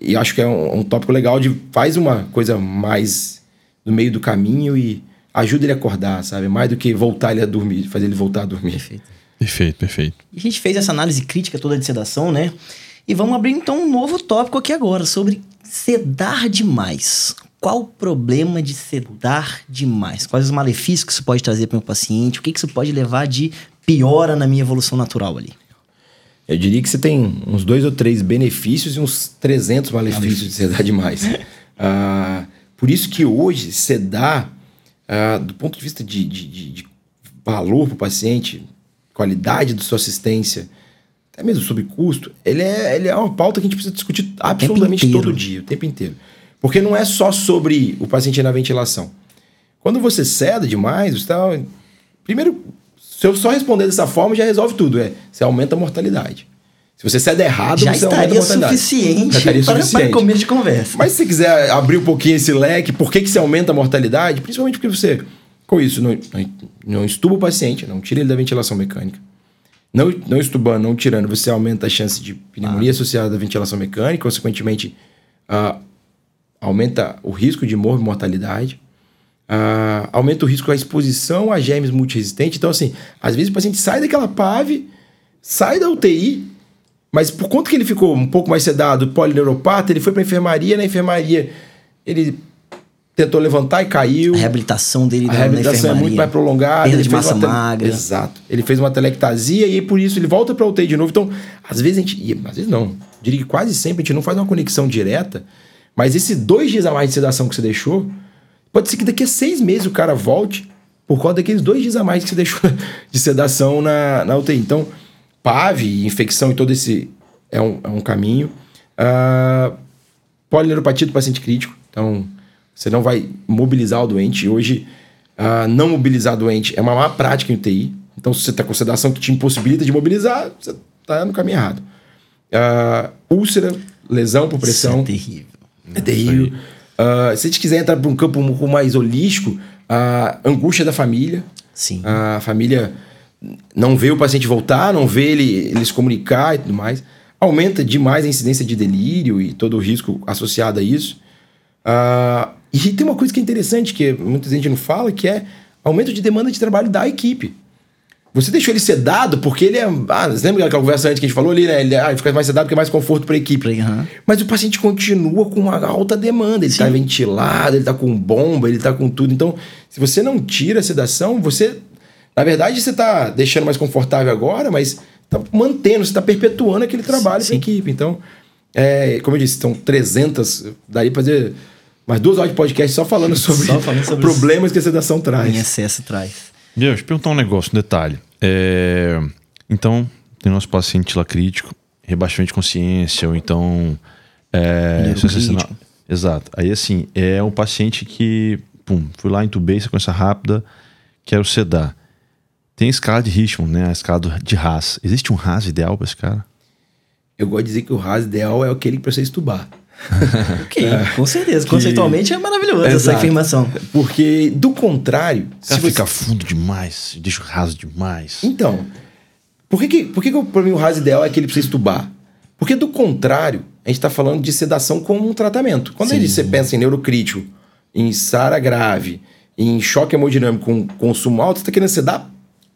e acho que é um, um tópico legal de faz uma coisa mais no meio do caminho e ajuda ele a acordar, sabe? Mais do que voltar ele a dormir, fazer ele voltar a dormir. Perfeito. Perfeito, perfeito. E a gente fez essa análise crítica toda de sedação, né? E vamos abrir então um novo tópico aqui agora sobre sedar demais. Qual o problema de sedar demais? Quais os malefícios que isso pode trazer para o meu paciente? O que que isso pode levar de piora na minha evolução natural ali? Eu diria que você tem uns dois ou três benefícios e uns 300 malefícios de sedar demais. Ah, por isso que hoje, sedar, ah, do ponto de vista de, de- de- de valor para o paciente, qualidade da sua assistência, até mesmo sobre custo, ele é, ele é uma pauta que a gente precisa discutir absolutamente todo dia, o tempo inteiro. Porque não é só sobre o paciente na ventilação. Quando você ceda demais, você tá... Primeiro, se eu só responder dessa forma, já resolve tudo. É, você aumenta a mortalidade. Se você cede errado, Já você aumenta a estaria mortalidade. suficiente, Já estaria para, suficiente. para começo de conversa. Mas se você quiser abrir um pouquinho esse leque, por que, que você aumenta a mortalidade? Principalmente porque você, com isso, não, não, não estuba o paciente, não tira ele da ventilação mecânica. Não, não estubando, não tirando, você aumenta a chance de pneumonia associada à ventilação mecânica, consequentemente, ah, aumenta o risco de morte e mortalidade. Ah, aumenta o risco da exposição a germes multiresistentes. Então, assim, às vezes o paciente sai daquela PAV, sai da UTI, mas por conta que ele ficou um pouco mais sedado, polineuropata, ele foi para enfermaria, na enfermaria ele tentou levantar e caiu. A reabilitação dele A reabilitação é muito mais prolongada. Perda ele de fez massa uma tele- magra. Exato. Ele fez uma telectasia e aí por isso ele volta pra UTI de novo. Então, às vezes a gente. Às vezes não. Diria que quase sempre a gente não faz uma conexão direta. Mas esses dois dias a mais de sedação que você deixou, pode ser que daqui a seis meses o cara volte por conta daqueles dois dias a mais que você deixou de sedação na, na UTI. Então, PAV, infecção e todo esse é um, é um caminho. Ah, polineuropatia do paciente crítico. Então, você não vai mobilizar o doente. Hoje, ah, não mobilizar doente é uma má prática em UTI. Então, se você está com sedação que te impossibilita de mobilizar, você está no caminho errado. Ah, úlcera, lesão por pressão. Isso é terrível. É terrível. Ah, se a gente quiser entrar para um campo um pouco mais holístico, a angústia da família. Sim. A família não vê o paciente voltar, não vê ele, ele se comunicar e tudo mais. Aumenta demais a incidência de delírio e todo o risco associado a isso. Ah, e tem uma coisa que é interessante, que muita gente não fala, que é aumento de demanda de trabalho da equipe. Você deixou ele sedado porque ele é. Ah, você lembra aquela conversa antes que a gente falou ali, né? Ele, ah, ele fica mais sedado porque é mais conforto para a equipe. Aham. Mas o paciente continua com uma alta demanda. Ele está ventilado, ele está com bomba, ele está com tudo. Então, se você não tira a sedação, você. Na verdade, você está deixando mais confortável agora, mas está mantendo, você está perpetuando aquele trabalho para a equipe. Então, é, como eu disse, são 300. Daria para fazer mais duas horas de podcast só falando sobre, Só falando sobre problemas que a sedação traz. Em excesso traz. Meu, deixa eu perguntar um negócio, um detalhe. É, Então, tem nosso paciente lá crítico, rebaixamento de consciência, ou então. É, Exato. Aí, assim, é um paciente que. Pum, fui lá, entubei, sequência rápida, quero sedar. Tem escala de Richmond, né? A escala de Haas. Existe um Haas ideal pra esse cara? Eu gosto de dizer que o RAS ideal é aquele que precisa estubar. Ok, com certeza. Conceitualmente é maravilhoso essa Exato. afirmação. Porque, do contrário. Se você- fica fundo demais, deixa raso demais. Então, por que, que, por que, que pra mim o raso ideal é que ele precisa estubar? Porque, do contrário, a gente está falando de sedação como um tratamento. Quando ele, você pensa em neurocrítico, em SARA grave, em choque hemodinâmico com consumo alto, você está querendo sedar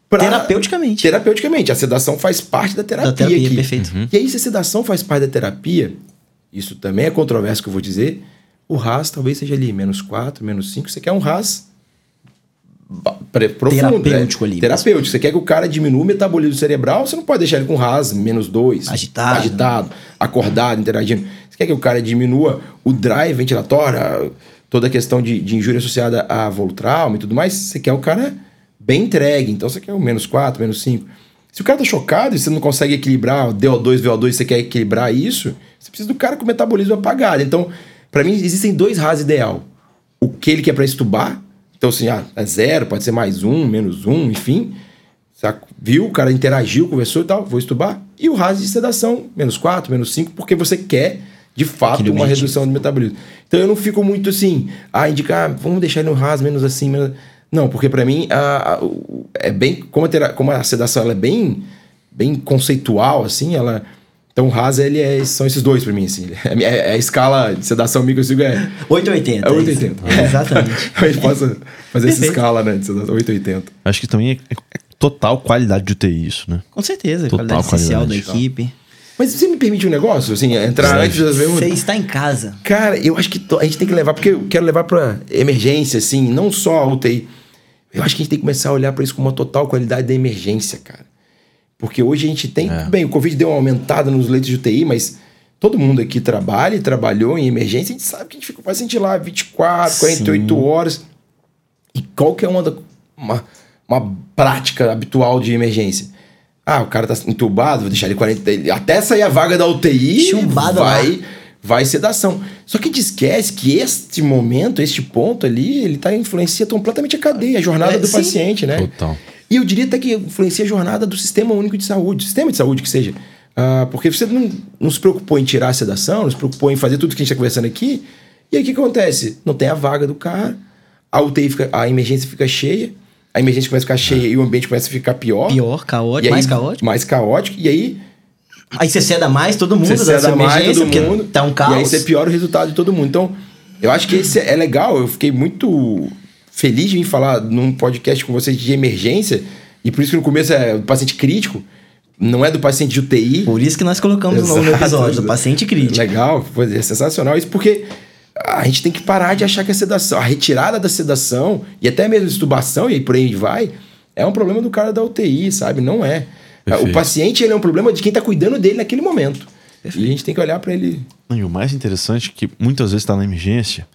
pra... Terapeuticamente. Terapeuticamente. A sedação faz parte da terapia, Da terapia, aqui. perfeito. E aí, se a sedação faz parte da terapia, isso também é controverso que eu vou dizer, o RAS talvez seja ali menos 4, menos 5. Você quer um RAS profundo, Terapêutico né? ali Terapêutico. Você quer que o cara diminua o metabolismo cerebral, você não pode deixar ele com RAS menos 2. Agitado. Agitado, acordado, interagindo. Você quer que o cara diminua o drive ventilatório, toda a questão de, de injúria associada a voltrauma e tudo mais. Você quer o cara bem entregue. Então você quer o menos 4, menos 5. Se o cara tá chocado e você não consegue equilibrar o DO2, VO2, você quer equilibrar isso, você precisa do cara com o metabolismo apagado. Então, para mim, existem dois RAS ideal. O que ele quer para estubar, então assim, ah, é zero, pode ser mais um, menos um, enfim. Saca? Viu, o cara interagiu, conversou e tal, vou estubar. E o RAS de sedação, menos 4, menos 5, porque você quer, de fato, Aquele uma objetivo. redução do metabolismo. Então eu não fico muito assim, ah, indicar, vamos deixar ele no RAS menos assim, menos... Não, porque para mim a- a- é bem. Como a, como a sedação ela é bem, bem conceitual, assim, ela. Então o RAS ele é, são esses dois para mim, assim. É, é- é a escala de sedação micro eu sigo é. 880. É isso. 880. É, exatamente. A gente possa fazer essa escala, né? De sedação 880. Acho que também é, é total qualidade de UTI isso, né? Com certeza. Total qualidade essencial da equipe. Mas você me permite um negócio, assim, entrar Sim. antes das Você está em casa. Cara, eu acho que a gente tem que levar, porque eu quero levar pra emergência, assim, não só a UTI. Eu acho que a gente tem que começar a olhar pra isso com uma total qualidade da emergência, cara. Porque hoje a gente tem. Bem, o Covid deu uma aumentada nos leitos de UTI, mas todo mundo aqui trabalha e trabalhou em emergência, a gente sabe que a gente fica com o paciente lá 24, 48 horas. E qual que é uma, da- uma, uma prática habitual de emergência? Ah, o cara tá entubado, vou deixar ele 40. ele- Até sair a vaga da UTI, vai, lá. vai sedação. Só que a gente esquece que este momento, este ponto ali, ele tá influencia completamente a cadeia, a jornada É, do sim. paciente, né? Total. E eu diria até que influencia a jornada do sistema único de saúde, sistema de saúde que seja. Ah, porque você não, não se preocupou em tirar a sedação, não se preocupou em fazer tudo que a gente está conversando aqui. E aí o que acontece? Não tem a vaga do cara, a UTI fica, a emergência fica cheia, a emergência começa a ficar cheia e o ambiente começa a ficar pior. Pior, caótico, aí- mais caótico. Mais caótico. E aí Aí você ceda mais todo mundo você ceda mais todo mundo. tá um caos. E aí você piora o resultado de todo mundo. Então, eu acho que esse é legal. Eu fiquei muito feliz de vir falar num podcast com vocês de emergência. E por isso que no começo é do paciente crítico. Não é do paciente de UTI. Por isso que nós colocamos o nome no Exato. episódio, do paciente crítico. Legal, foi é sensacional isso, porque a gente tem que parar de achar que a sedação, a retirada da sedação e até mesmo estubação, e aí por aí vai, é um problema do cara da UTI, sabe? Não é. Perfeito. O paciente ele é um problema de quem tá cuidando dele naquele momento. E a gente tem que olhar para ele. E o mais interessante é que muitas vezes tá na emergência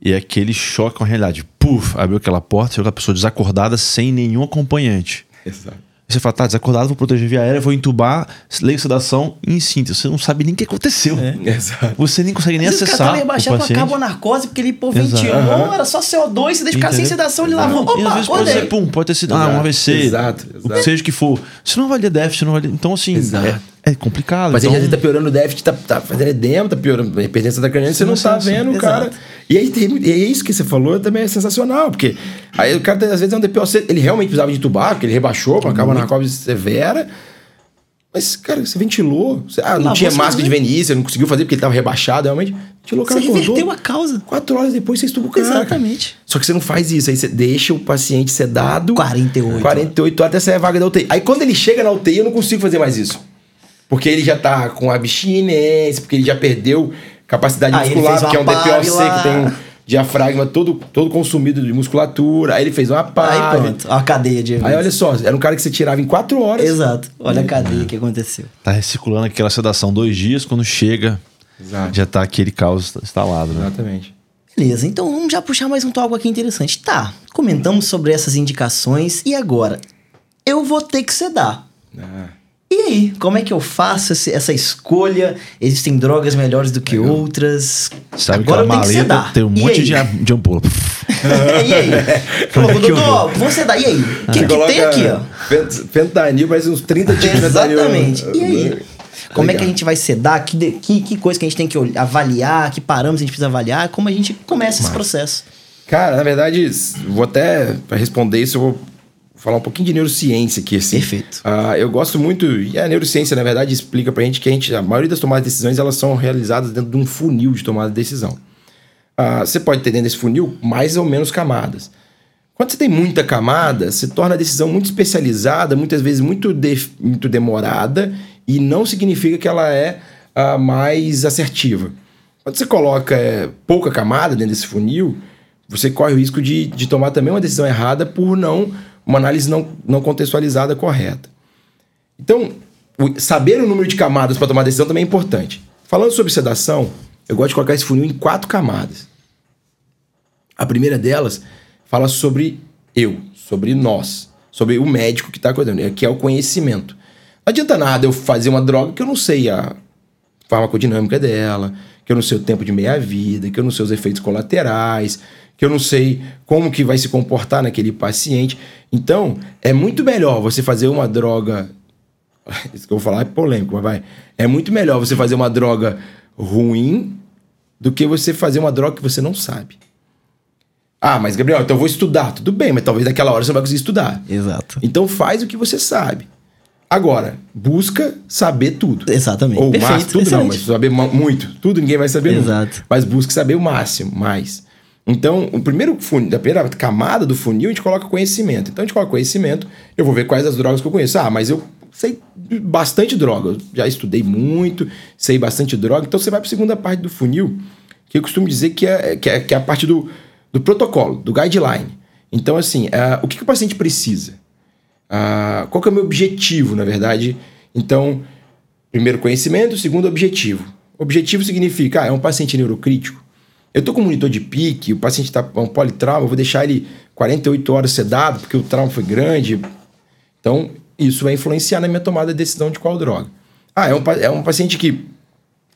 e é aquele choque com a realidade. Puf, abriu aquela porta, chegou a pessoa desacordada sem nenhum acompanhante. Exato. Aí Você fala, tá, desacordado, vou proteger via aérea, vou entubar, leio sedação em síntese. Você não sabe nem o que aconteceu. Exato. Você nem consegue nem Às vezes o acessar cara tá o com a paciente. carbonarcose, porque ele pô, ventilou, Aham. era só CO2, você deixa ficar sem sedação, ele lavou. e às Opa, vezes pode ser, pum, pode ter sido ah, um AVC, exato, o exato. que seja que for. Você não avalia déficit, não avalia. Então, assim, Exato. é, é complicado. O paciente às então, vezes tá piorando o déficit, tá, tá fazendo edema, tá piorando a hipertensão da craniana, você não não tá vendo o cara. E aí tem, e é isso que você falou também é sensacional, porque aí o cara às vezes é um DPOC, ele realmente precisava de tubar, porque ele rebaixou com a carbonarcose severa. Mas, cara, você ventilou. Você, ah, não Lavou tinha máscara de venícia, não conseguiu fazer porque ele tava rebaixado, realmente. Ventilou, o Você cara acordou. reverteu a causa. Quatro horas depois você estuba o cara. cara. Exatamente. Só que você não faz isso. Aí você deixa o paciente sedado. 48 48 horas até sair a vaga da UTI. Aí quando ele chega na UTI, eu não consigo fazer mais isso. Porque ele já tá com abstinência, porque ele já perdeu capacidade Aí muscular, porque é um DPOC lá. que tem um diafragma todo, todo consumido de musculatura. Aí ele fez uma Aí PAV. pronto, a cadeia de Aí eventos. olha só, era um cara que você tirava em 4 horas. Exato. Olha a cadeia que aconteceu. Tá recirculando aquela sedação dois dias, quando chega, Exato. já tá aquele caos instalado, né? Exatamente. Beleza, então vamos já puxar mais um tópico aqui interessante. Tá, comentamos sobre essas indicações e agora? Eu vou ter que sedar. Ah. E aí, como é que eu faço esse- essa escolha? Existem drogas melhores do que outras. Sabe Agora eu que a tenho que maleta sedar. tem um E monte aí? de, de ampula. e aí? Falou, é que vou sedar. E aí? O que, Você que tem aqui, ó? fent- Fentanil, parece uns 30 tipos de fentanil. Exatamente. E aí? Como é que a Legal. gente vai sedar? Que, de- que, que coisa que a gente tem que avaliar? Que parâmetros a gente precisa avaliar? Como a gente começa esse processo? Cara, na verdade, vou até, para responder isso, eu vou falar um pouquinho de neurociência aqui, assim. Perfeito. Ah, eu gosto muito, e a neurociência, na verdade, explica pra gente que a, gente, a maioria das tomadas de decisões, elas são realizadas dentro de um funil de tomada de decisão. Ah, você pode ter dentro desse funil mais ou menos camadas. Quando você tem muita camada, se torna a decisão muito especializada, muitas vezes muito, de- muito demorada, e não significa que ela é ah, mais assertiva. Quando você coloca eh, pouca camada dentro desse funil, você corre o risco de, de tomar também uma decisão errada por não uma análise não, não contextualizada correta. Então, o- saber o número de camadas para tomar decisão também é importante. Falando sobre sedação, eu gosto de colocar esse funil em quatro camadas. A primeira delas fala sobre eu, sobre nós, sobre o médico que está cuidando, que é o conhecimento. Não adianta nada eu fazer uma droga que eu não sei a farmacodinâmica dela, que eu não sei o tempo de meia-vida, que eu não sei os efeitos colaterais, que eu não sei como que vai se comportar naquele paciente. Então, é muito melhor você fazer uma droga. Isso que eu vou falar é polêmico, mas vai. É muito melhor você fazer uma droga ruim do que você fazer uma droga que você não sabe. Ah, mas Gabriel, então eu vou estudar. Tudo bem, mas talvez naquela hora você não vai conseguir estudar. Exato. Então faz o que você sabe. Agora, busca saber tudo. Exatamente. Ou Perfeito, mais, tudo não, excelente. mas saber muito. Tudo ninguém vai saber nunca. Exato. Mas busque saber o máximo, mais. Então, o primeiro funil, a primeira camada do funil, a gente coloca conhecimento. Então, a gente coloca conhecimento, eu vou ver quais as drogas que eu conheço. Ah, mas eu sei bastante droga, eu já estudei muito, sei bastante droga. Então, você vai para a segunda parte do funil, que eu costumo dizer que é, que é, que é a parte do, do protocolo, do guideline. Então, assim, ah, o que, que o paciente precisa? Ah, qual que é o meu objetivo, na verdade? Então, primeiro conhecimento, segundo objetivo. Objetivo significa, ah, é um paciente neurocrítico. Eu tô com um monitor de pique, o paciente tá com um politrauma, vou deixar ele 48 horas sedado porque o trauma foi grande. Então, isso vai influenciar na minha tomada de decisão de qual droga. Ah, é um, é um paciente que,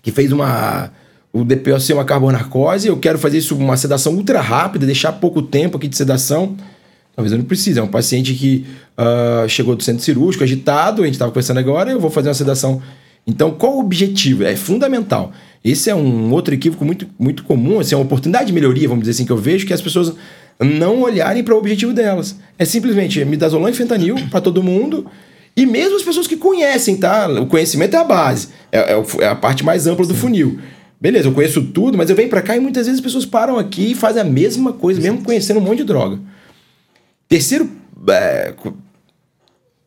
que fez uma o DPOC, uma carbonarcose, eu quero fazer isso uma sedação ultra rápida, deixar pouco tempo aqui de sedação. Talvez eu não precise. É um paciente que ah, chegou do centro cirúrgico, agitado, a gente estava conversando agora, eu vou fazer uma sedação. Então, qual o objetivo? É fundamental. Esse é um outro equívoco muito, muito comum, assim, é uma oportunidade de melhoria, vamos dizer assim, que eu vejo que as pessoas não olharem para o objetivo delas. É simplesmente midazolam e fentanil para todo mundo. E mesmo as pessoas que conhecem, tá? O conhecimento é a base, é, é é a parte mais ampla do funil. Beleza, eu conheço tudo, mas eu venho para cá e muitas vezes as pessoas param aqui e fazem a mesma coisa, mesmo conhecendo um monte de droga. Terceiro é,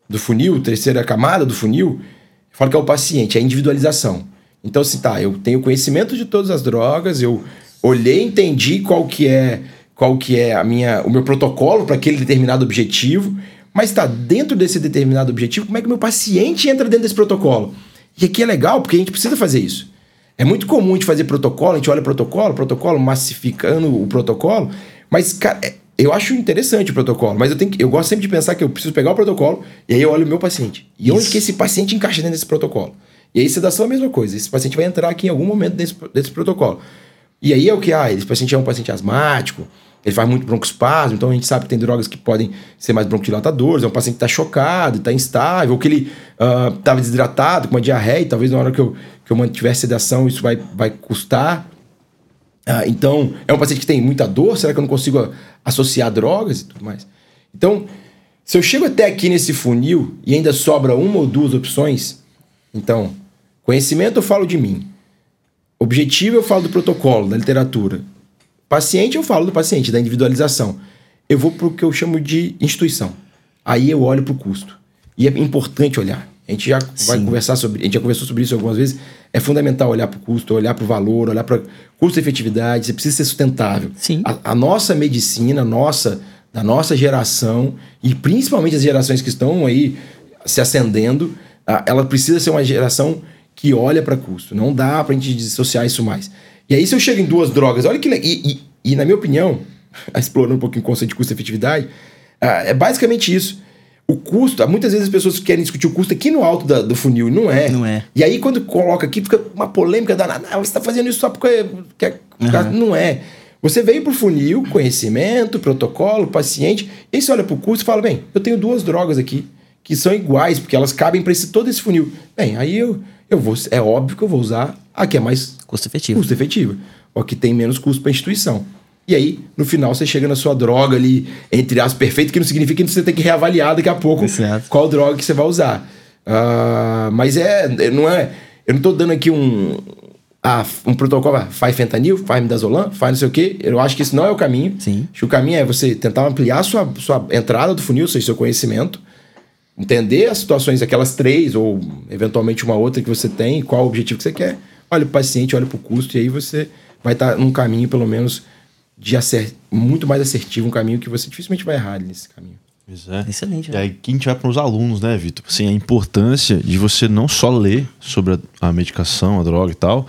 do funil, terceira camada do funil, eu falo que é o paciente, é a individualização. Então, se tá, eu tenho conhecimento de todas as drogas, eu olhei, entendi qual que é qual que é a minha, o meu protocolo para aquele determinado objetivo, mas está dentro desse determinado objetivo, como é que meu paciente entra dentro desse protocolo? E aqui é legal, porque a gente precisa fazer isso. É muito comum a gente fazer protocolo, a gente olha protocolo, protocolo, massificando o protocolo, mas, cara, é, eu acho interessante o protocolo, mas eu, tenho que, eu gosto sempre de pensar que eu preciso pegar o protocolo e aí eu olho o meu paciente. E Isso. onde que esse paciente encaixa dentro desse protocolo? E aí sedação é a mesma coisa. Esse paciente vai entrar aqui em algum momento desse, desse protocolo. E aí é o que? Ah, esse paciente é um paciente asmático, ele faz muito broncoespasmo, então a gente sabe que tem drogas que podem ser mais broncodilatadores, é um paciente que está chocado, está instável, ou que ele estava uh, desidratado, com uma diarreia, e talvez na hora que eu, que eu mantiver sedação isso vai, vai custar. Uh, então, é um paciente que tem muita dor, será que eu não consigo associar drogas e tudo mais? Então, se eu chego até aqui nesse funil e ainda sobra uma ou duas opções, então, conhecimento eu falo de mim, objetivo eu falo do protocolo, da literatura, Paciente, eu falo do paciente, da individualização. Eu vou para o que eu chamo de instituição. Aí eu olho para o custo. E é importante olhar. A gente já Sim. vai conversar sobre, a gente já conversou sobre isso algumas vezes. É fundamental olhar para o custo, olhar para o valor, olhar para custo-efetividade. Você precisa ser sustentável. Sim. A, a, nossa medicina, nossa, da nossa geração e principalmente as gerações que estão aí se ascendendo, ela precisa ser uma geração que olha para custo. Não dá para a gente dissociar isso mais. E aí, se eu chego em duas drogas, olha que. E, e, e na minha opinião, explorando um pouquinho o conceito de custo-efetividade, ah, é basicamente isso. O custo, muitas vezes as pessoas querem discutir o custo aqui no alto da, do funil, não é. Não é. E aí, quando coloca aqui, fica uma polêmica danada. Ah, você está fazendo isso só porque. quer uhum. Não é. Você veio para o funil, conhecimento, protocolo, paciente, e aí você olha para o custo e fala: bem, eu tenho duas drogas aqui que são iguais, porque elas cabem para todo esse funil. Bem, aí eu, eu vou. É óbvio que eu vou usar a que é mais custo efetivo. Custo efetivo. Ou que tem menos custo para a instituição. E aí, no final, você chega na sua droga ali, entre as perfeito, que não significa que você tem que reavaliar daqui a pouco Exato. qual droga que você vai usar. Uh, mas é, não é. Eu não estou dando aqui um, ah, um protocolo, ah, faz fentanil, faz midazolam, faz não sei o quê. Eu acho que isso não é o caminho. Sim. Acho que o caminho é você tentar ampliar a sua, sua entrada do funil, ou seja, seu conhecimento, entender as situações, aquelas três, ou eventualmente uma outra que você tem, qual o objetivo que você quer olha para o paciente, olha para o custo, e aí você vai estar tá num caminho, pelo menos, de acert... muito mais assertivo, um caminho que você dificilmente vai errar nesse caminho. Pois é. Excelente. E aí que a gente vai para os alunos, né, Vitor? Assim, a importância de você não só ler sobre a, a medicação, a droga e tal,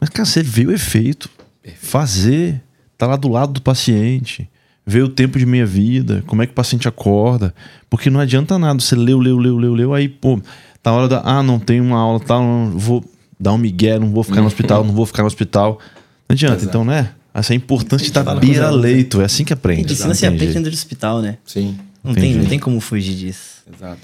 mas, cara, você vê o efeito, fazer, tá lá do lado do paciente, ver o tempo de meia vida, como é que o paciente acorda, porque não adianta nada, você leu, leu, leu, leu, leu, aí, pô, tá hora da, ah, não tem uma aula, tal, tá, vou dar um migué, não vou ficar no hospital, não vou ficar no hospital. Não adianta, Exato. então, né? Essa é importante estar beira-leito, é assim que aprende. Medicina se aprende dentro do hospital, né? Sim. Não tem, não tem como fugir disso. Exato.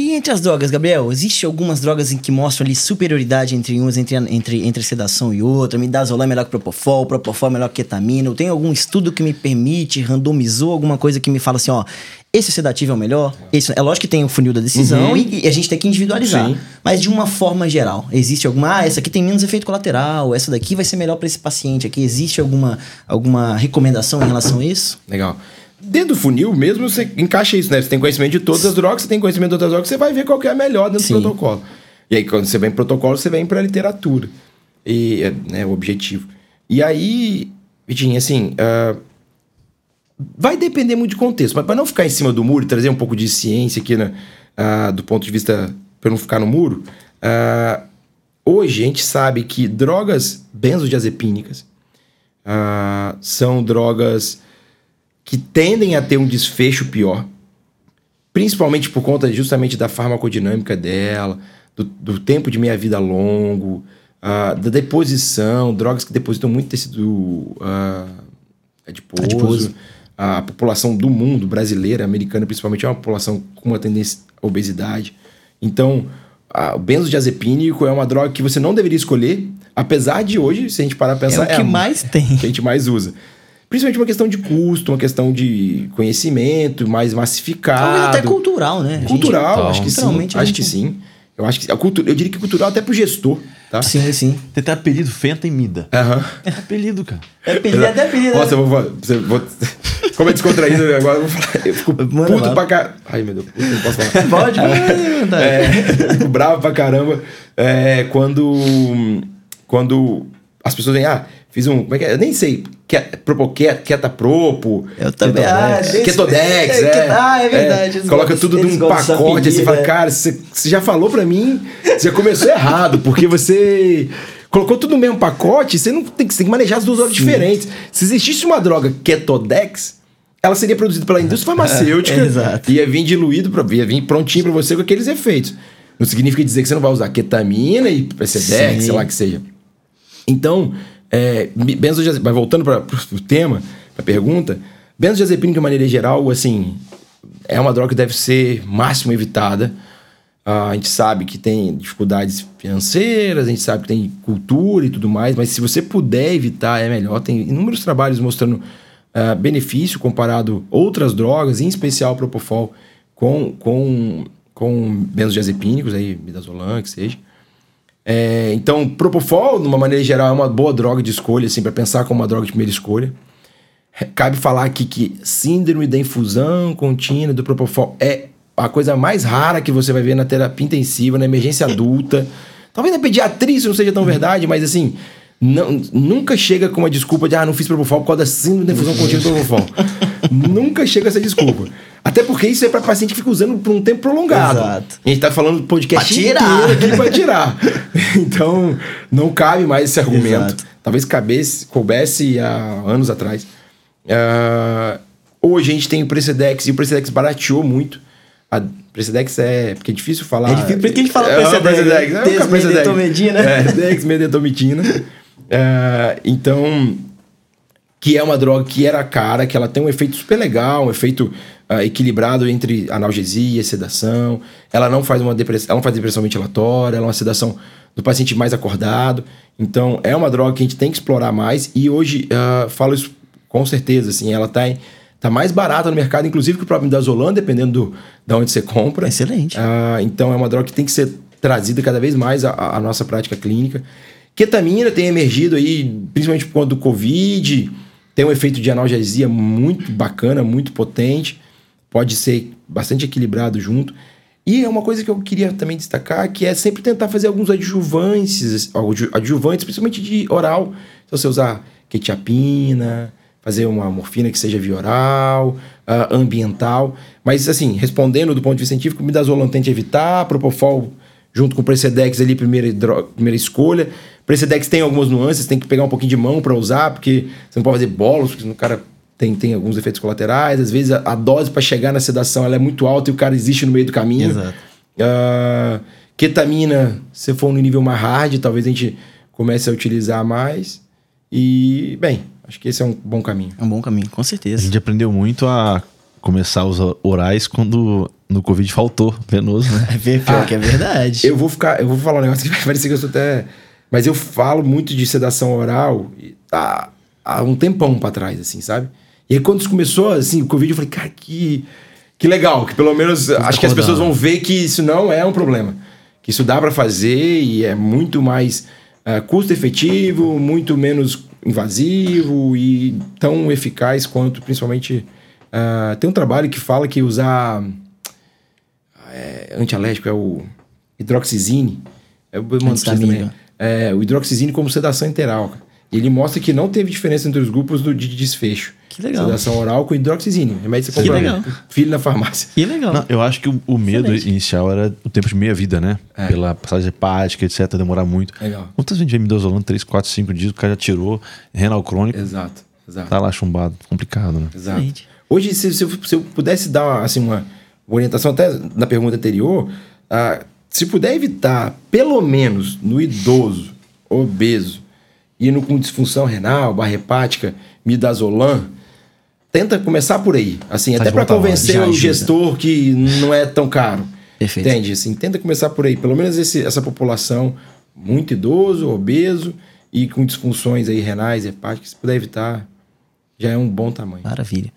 E entre as drogas, Gabriel, existe algumas drogas em que mostram ali superioridade entre umas, entre, entre, entre sedação e outra? Midazolam é melhor que propofol, propofol é melhor que ketamina. Tem algum estudo que me permite, randomizou alguma coisa que me fala assim, ó, esse sedativo é o melhor? Esse, é lógico que tem o funil da decisão uhum. e, e, a gente tem que individualizar. Sim. Mas de uma forma geral, existe alguma, ah, essa aqui tem menos efeito colateral, essa daqui vai ser melhor para esse paciente aqui. Existe alguma, alguma recomendação em relação a isso? Legal. Dentro do funil mesmo, você encaixa isso, né? Você tem conhecimento de todas as drogas, você tem conhecimento de outras drogas, você vai ver qual que é a melhor dentro Sim. do protocolo. E aí, quando você vem pro protocolo, você vem pra literatura. E, é né, o objetivo. E aí, Vitinho, assim, uh, vai depender muito de contexto. Mas para não ficar em cima do muro e trazer um pouco de ciência aqui, né, uh, do ponto de vista, para não ficar no muro, uh, hoje a gente sabe que drogas benzodiazepínicas são drogas que tendem a ter um desfecho pior, principalmente por conta justamente da farmacodinâmica dela, do, do tempo de meia-vida longo, uh, da deposição, drogas que depositam muito tecido uh, adiposo. adiposo. A população do mundo, brasileira, americana principalmente, é uma população com uma tendência à obesidade. Então, o benzodiazepínico é uma droga que você não deveria escolher, apesar de hoje, se a gente parar a pensar... É o que é mais tem. Que a gente mais usa. Principalmente uma questão de custo, uma questão de conhecimento mais massificado. Talvez até cultural, né? Cultural, gente, acho que sim. Acho que sim. Eu acho que a cultura, eu diria que cultural até pro gestor, tá? Sim, sim. Tem até apelido Fenta e Mida. Aham. É apelido, cara. É apelido, é até apelido. Nossa, eu vou, você, vou Como é descontraído agora, eu vou falar. Eu fico Mano, puto mano. pra caramba. Ai, meu Deus, não posso falar. Pode, pode. É, fico bravo pra caramba. É, quando, quando as pessoas vêm, ah, Fiz um. Como é que é? Eu nem sei. Ke- Propo, Ke- Ketapropo. Eu também. Ketodex. Ah, Ketodex, é, é. ah, é verdade, eles Coloca tudo num pacote. Assim, você fala, é. cara, você, você já falou pra mim, você já começou errado, porque você colocou tudo no mesmo pacote, você não tem que, você tem que manejar as duas horas diferentes. Se existisse uma droga Ketodex, ela seria produzida pela indústria farmacêutica. É, exato. Ia vir diluído, pra, ia vir prontinho pra você com aqueles efeitos. Não significa dizer que você não vai usar ketamina e Sim. sei lá que seja. Então, é, benzodiazepina, voltando para o tema, para a pergunta, benzodiazepina de maneira geral, assim, é uma droga que deve ser máximo evitada. Ah, a gente sabe que tem dificuldades financeiras, a gente sabe que tem cultura e tudo mais, mas se você puder evitar, é melhor. Tem inúmeros trabalhos mostrando ah, benefício comparado outras drogas, em especial Propofol, com, com, com benzodiazepínicos, aí, midazolam, que seja. É, então, Propofol, de uma maneira geral, é uma boa droga de escolha, assim, para pensar como uma droga de primeira escolha. Cabe falar aqui que síndrome da infusão contínua do Propofol é a coisa mais rara que você vai ver na terapia intensiva, na emergência adulta. Talvez na pediatria isso não seja tão verdade, mas assim, não- nunca chega com uma desculpa de ah, não fiz Propofol por causa da síndrome da infusão contínua do Propofol. nunca chega essa desculpa. Até porque isso é para paciente que fica usando por um tempo prolongado. Exato. A gente tá falando do podcast Pra tirar. inteiro aqui pra tirar. então, não cabe mais esse argumento. Exato. Talvez cabesse, coubesse há anos atrás. Ah, hoje a gente tem o Precedex e o Precedex barateou muito. A Precedex é. Porque é difícil falar. É difícil, por que a gente fala é, Precedex, Precedex. né? É, Precedex. Desmedetomedina. É, dexmedetomidina. Ah, então, que é uma droga que era cara, que ela tem um efeito super legal, um efeito ah, equilibrado entre analgesia e sedação. Ela não faz uma depressão, ela não faz depressão ventilatória, ela é uma sedação do paciente mais acordado. Então, é uma droga que a gente tem que explorar mais e hoje ah, falo isso com certeza, assim, ela tá, em- tá mais barata no mercado, inclusive que o próprio Midazolam, dependendo do, da onde você compra. Excelente. Ah, então é uma droga que tem que ser trazida cada vez mais à, à nossa prática clínica. Ketamina tem emergido aí, principalmente por conta do Covid, tem um efeito de analgesia muito bacana, muito potente, pode ser bastante equilibrado junto. E é uma coisa que eu queria também destacar, que é sempre tentar fazer alguns adjuvantes, adju- adjuvantes, principalmente de oral. Então você usar quetiapina, fazer uma morfina que seja via oral, ah, ambiental. Mas, assim, respondendo do ponto de vista científico, midazolam tente evitar, propofol junto com o Precedex ali, primeira, primeira escolha. Precedex tem algumas nuances, tem que pegar um pouquinho de mão para usar, porque você não pode fazer bolos, porque o cara tem, tem alguns efeitos colaterais. Às vezes a, a dose para chegar na sedação ela é muito alta e o cara existe no meio do caminho. Exato. Ah, ketamina, se for no nível mais hard, talvez a gente comece a utilizar mais. E, bem, acho que esse é um bom caminho. É um bom caminho, com A certeza. gente aprendeu muito a começar os orais quando no Covid faltou venoso, né? É pior que é verdade. Eu vou ficar, eu vou falar um negócio que vai parecer que eu sou até. Mas eu falo muito de sedação oral e há, há um tempão pra trás, assim, sabe? E aí quando isso começou, assim, o Covid, eu falei, cara, que, que legal, que pelo menos acho que as pessoas vão ver que isso não é um problema. Que isso dá pra fazer e é muito mais ah, custo-efetivo, muito menos invasivo e tão eficaz quanto, principalmente. ah, tem um trabalho que fala que usar é, antialérgico é o hidroxizine. Eu mando vocês Antistamínico. também. É, o hidroxizine como sedação interal. cara. E ele mostra que não teve diferença entre os grupos do, de desfecho. Que legal. Sedação oral com hidroxizine. Remédio que você Que legal. filho na farmácia. Que legal. Não, eu acho que o, o medo Excelente. inicial era o tempo de meia-vida, né? É. Pela passagem hepática, etc., demorar muito. Legal. Quantas vezes a gente vê midazolam 3, 4, 5 dias, o cara já tirou, renal crônico, Exato, exato. tá lá chumbado. Complicado, né? Exato. Excelente. Hoje, se, se eu, se eu pudesse dar uma, assim, uma orientação, até na pergunta anterior, ah, se puder evitar, pelo menos no idoso, obeso, indo com disfunção renal, barra hepática, midazolam, tenta começar por aí. Assim, até para convencer o ajuda. gestor que não é tão caro. Perfeito. Entende? Assim, tenta começar por aí. Pelo menos esse- essa população muito idoso, obeso e com disfunções aí renais, hepáticas, se puder evitar, já é um bom tamanho. Maravilha.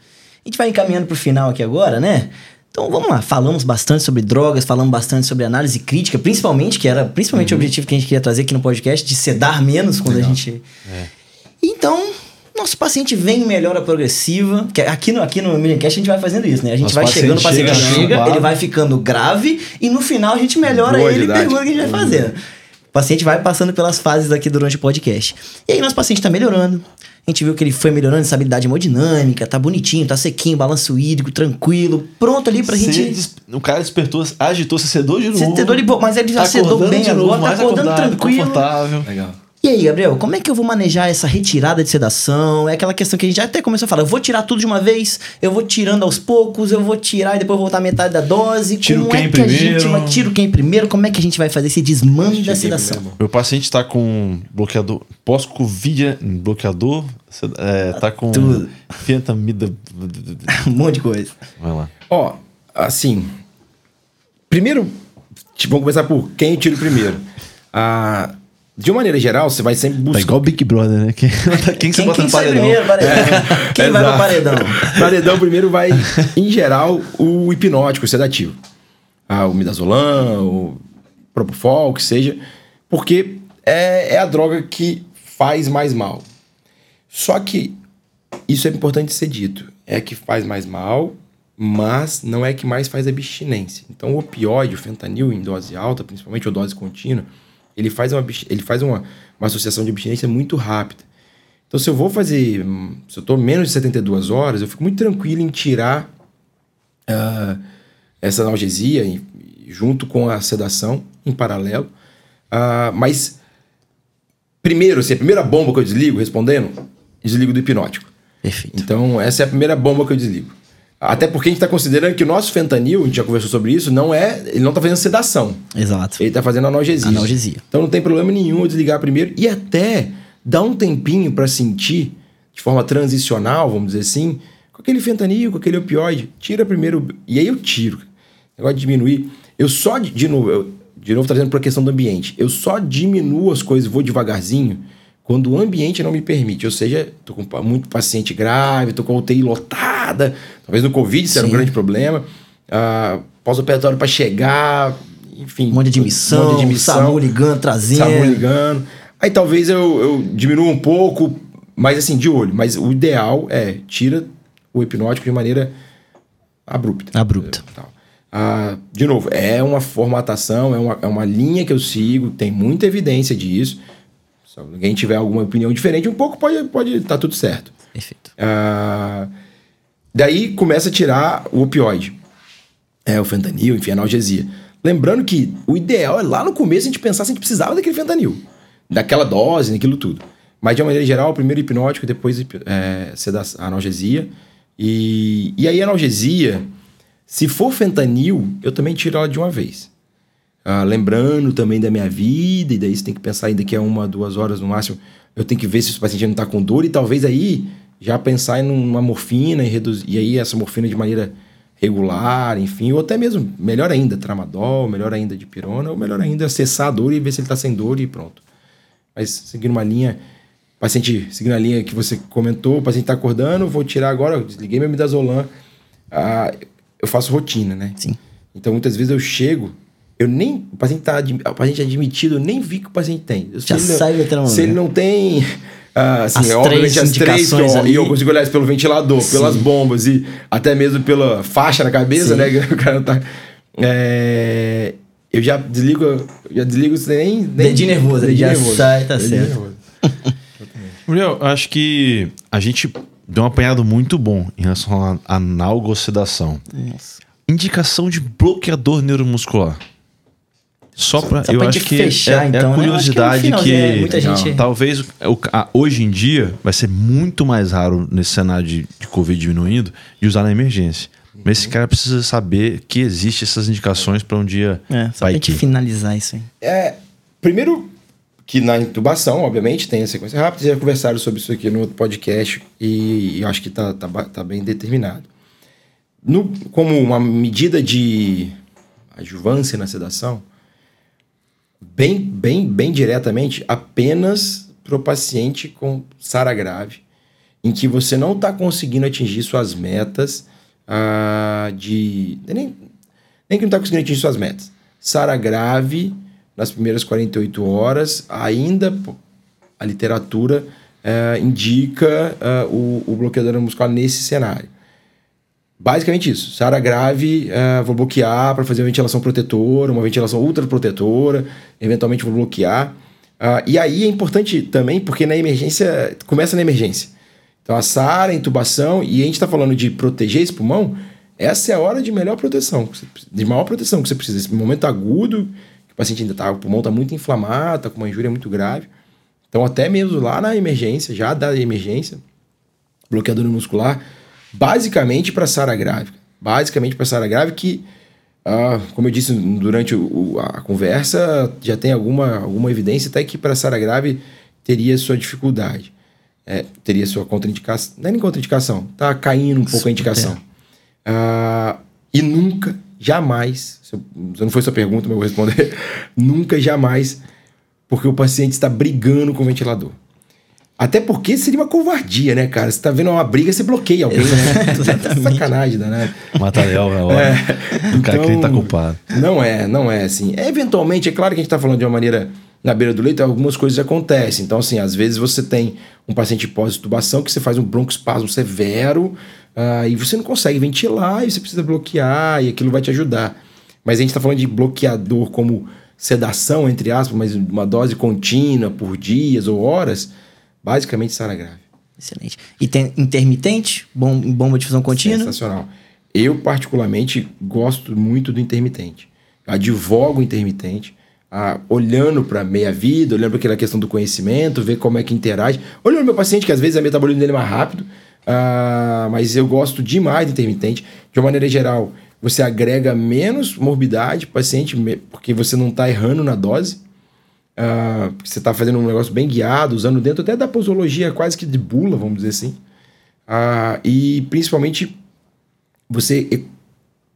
A gente vai encaminhando pro final aqui agora, né? Então vamos lá, falamos bastante sobre drogas, falamos bastante sobre análise crítica, principalmente, que era principalmente o objetivo que a gente queria trazer aqui no podcast, de sedar menos quando a gente. Então, nosso paciente vem em melhora progressiva. Que aqui no, aqui no Minicast a gente vai fazendo isso, né? A gente Nosso vai chegando, o paciente chega chega, ele vai ficando grave e no final a gente melhora Boa ele e pergunta o que a gente vai fazendo. paciente vai passando pelas fases aqui durante o podcast. E aí, nosso paciente tá melhorando. A gente viu que ele foi melhorando essa habilidade hemodinâmica, tá bonitinho, tá sequinho, balanço hídrico, tranquilo, pronto ali pra Você gente. des- O cara despertou, agitou, você sedou de novo. Você sedou de boa, mas ele já Tá sedou bem de agora, novo, tá acordando acordado, tranquilo. confortável. Legal. E aí, Gabriel, como é que eu vou manejar essa retirada de sedação? É aquela questão que a gente já até começou a falar. Eu vou tirar tudo de uma vez, eu vou tirando aos poucos, eu vou tirar e depois vou voltar metade da dose. Tira como quem é que a gente primeiro? vai tira quem primeiro? Como é que a gente vai fazer esse desmame da sedação? primeiro. Meu paciente tá com bloqueador pós-Covid, bloqueador, é, tá com Tudo. fentamida. um monte de coisa. Vai lá. Ó, assim. Primeiro, vamos começar por quem tira primeiro. Ah, de uma maneira geral, você vai sempre Tá buscar. igual Big Brother, né? Quem, quem, você Quem, bota quem no sai paredão? primeiro, paredão? quem vai pro Exato. paredão? Paredão primeiro vai, em geral, o hipnótico, o sedativo. Ah, o midazolam, o propofol, o que seja. Porque é, é a droga que faz mais mal. Só que isso é importante ser dito. É a que faz mais mal, mas não é a que mais faz abstinência. Então, o opioide, o fentanil em dose alta, principalmente ou dose contínua, ele faz uma, ele faz uma, uma associação de abstinência muito rápida. Então, se eu vou fazer. Se eu estou menos de 72 horas, eu fico muito tranquilo em tirar ah, essa analgesia e- e junto com a sedação em paralelo. Ah, mas, primeiro, assim, a primeira bomba que eu desligo, respondendo, desligo do hipnótico. Perfeito. Então, essa é a primeira bomba que eu desligo. Até porque a gente está considerando que o nosso fentanil, a gente já conversou sobre isso, não é. Ele não está fazendo sedação. Exato. Ele está fazendo analgesia. Analgesia. Então não tem problema nenhum eu desligar primeiro e até dar um tempinho para sentir de forma transicional, vamos dizer assim, com aquele fentanil, com aquele opioide. Tira primeiro e aí eu tiro. Negócio de diminuir. Eu só de, novo, eu, de novo trazendo para a questão do ambiente. Eu só diminuo as coisas, vou devagarzinho quando o ambiente não me permite. Ou seja, tô com muito paciente grave, tô com a UTI lotada. Talvez no Covid isso era um grande problema. Ah, Pós-operatório para chegar, enfim. Um monte de admissão, um monte de admissão. SAMU ligando, trazendo. SAMU ligando. Aí talvez eu, eu diminua um pouco, mas assim, de olho. Mas o ideal é tira o hipnótico de maneira abrupta. Abrupta. Tal. Ah, de novo, é uma formatação, é uma, é uma linha que eu sigo, tem muita evidência disso. Se alguém tiver alguma opinião diferente, um pouco pode estar pode tá tudo certo. Perfeito. Ah, daí começa a tirar o opioide. É, o fentanil, enfim, a analgesia. Lembrando que o ideal é lá no começo a gente pensar se a gente precisava daquele fentanil. Daquela dose, daquilo tudo. Mas de uma maneira geral, primeiro hipnótico, depois é, analgesia. E, e aí a analgesia, se for fentanil, eu também tiro ela de uma vez. Ah, lembrando também da minha vida, e daí você tem que pensar ainda que é uma, duas horas no máximo. Eu tenho que ver se o paciente não está com dor, e talvez aí já pensar em uma morfina e reduzir. E aí essa morfina de maneira regular, enfim, ou até mesmo, melhor ainda, tramadol, melhor ainda de pirona, ou melhor ainda, acessar a dor e ver se ele está sem dor e pronto. Mas seguindo uma linha, paciente, seguindo a linha que você comentou, o paciente está acordando, vou tirar agora, eu desliguei meu midazolam, ah, eu faço rotina, né? Sim. Então, muitas vezes eu chego, eu nem. O paciente tá o paciente é admitido, eu nem vi que o paciente tem. Eu- se Já ele não- sai veterano, Se ele né? não tem. ah, assim, As é, obviamente três as três, que indicações eu, ali. e eu consigo olhar isso pelo ventilador, Sim. pelas bombas e até mesmo pela faixa na cabeça, Sim. né? Que o cara tá. é, eu já desligo, eu já desligo sem nem. nem Dedinho nervoso, ele dedinho já sai, tá Dedinho certo. nervoso. Gabriel, acho que a gente deu um apanhado muito bom em relação à analgosedação. Nossa. Indicação de bloqueador neuromuscular. Só pra. Só eu pra acho que fechar, é, então, é a né? Acho que curiosidade que, finalzinho, é, muita gente- talvez o- o- a- hoje em dia vai ser muito mais raro nesse cenário de, de Covid diminuindo de usar na emergência. Mas esse cara precisa saber que existe essas indicações para um dia É, só gente que. finalizar isso aí. É, primeiro que na intubação, obviamente, tem a sequência rápida. Vocês já conversaram sobre isso aqui no outro podcast e eu acho que tá, tá, tá bem determinado. No, como uma medida de adjuvância na sedação, bem, bem, bem diretamente, apenas para o paciente com SARA grave, em que você não está conseguindo atingir suas metas ah, de. Nem, nem que não está conseguindo atingir suas metas. SARA grave nas primeiras 48 horas, ainda a literatura eh, indica ah, o, o bloqueador muscular nesse cenário. Basicamente isso. Sara grave, uh, vou bloquear para fazer uma ventilação protetora, uma ventilação ultraprotetora, eventualmente vou bloquear. Uh, e aí é importante também, porque na emergência, começa na emergência. Então a SARA, intubação, e a gente está falando de proteger esse pulmão, essa é a hora de melhor proteção, de maior proteção que você precisa. Esse momento agudo, que o paciente ainda tá, o pulmão está muito inflamado, está com uma injúria muito grave. Então, até mesmo lá na emergência, já da emergência, bloqueador muscular, basicamente para SARA grave. Basicamente para SARA grave, que, uh, como eu disse durante o, a conversa, já tem alguma, alguma evidência até que para SARA grave teria sua dificuldade. É, teria sua contraindicação. Não é nem contraindicação, tá caindo um pouco a indicação. Uh, e nunca, jamais, se não foi sua pergunta, mas eu vou responder, nunca, jamais, porque o paciente está brigando com o ventilador. Até porque seria uma covardia, né, cara? Você tá vendo uma briga, você bloqueia alguém, né? Sacanagem, né? Matar leão na hora. É. O cara então, que ele tá culpado. Não é, não é assim. É, eventualmente, é claro que a gente tá falando de uma maneira na beira do leito, algumas coisas acontecem. Então, assim, às vezes você tem um paciente pós-intubação que você faz um broncoespasmo severo uh, e você não consegue ventilar e você precisa bloquear e aquilo vai te ajudar. Mas a gente está falando de bloqueador como sedação, entre aspas, mas uma dose contínua por dias ou horas Basicamente, SARA grave. Excelente. E tem intermitente? Bom, bomba de fusão contínua? Sensacional. Eu, particularmente, gosto muito do intermitente. Advogo intermitente, ah, olhando para meia-vida, olhando para aquela questão do conhecimento, ver como é que interage. Olhando meu paciente, que às vezes a metabolismo dele é mais rápido, ah, mas eu gosto demais do intermitente. De uma maneira geral, você agrega menos morbidade para o paciente, porque você não está errando na dose. Uh, você está fazendo um negócio bem guiado, usando dentro até da posologia quase que de bula, vamos dizer assim. Uh, e principalmente você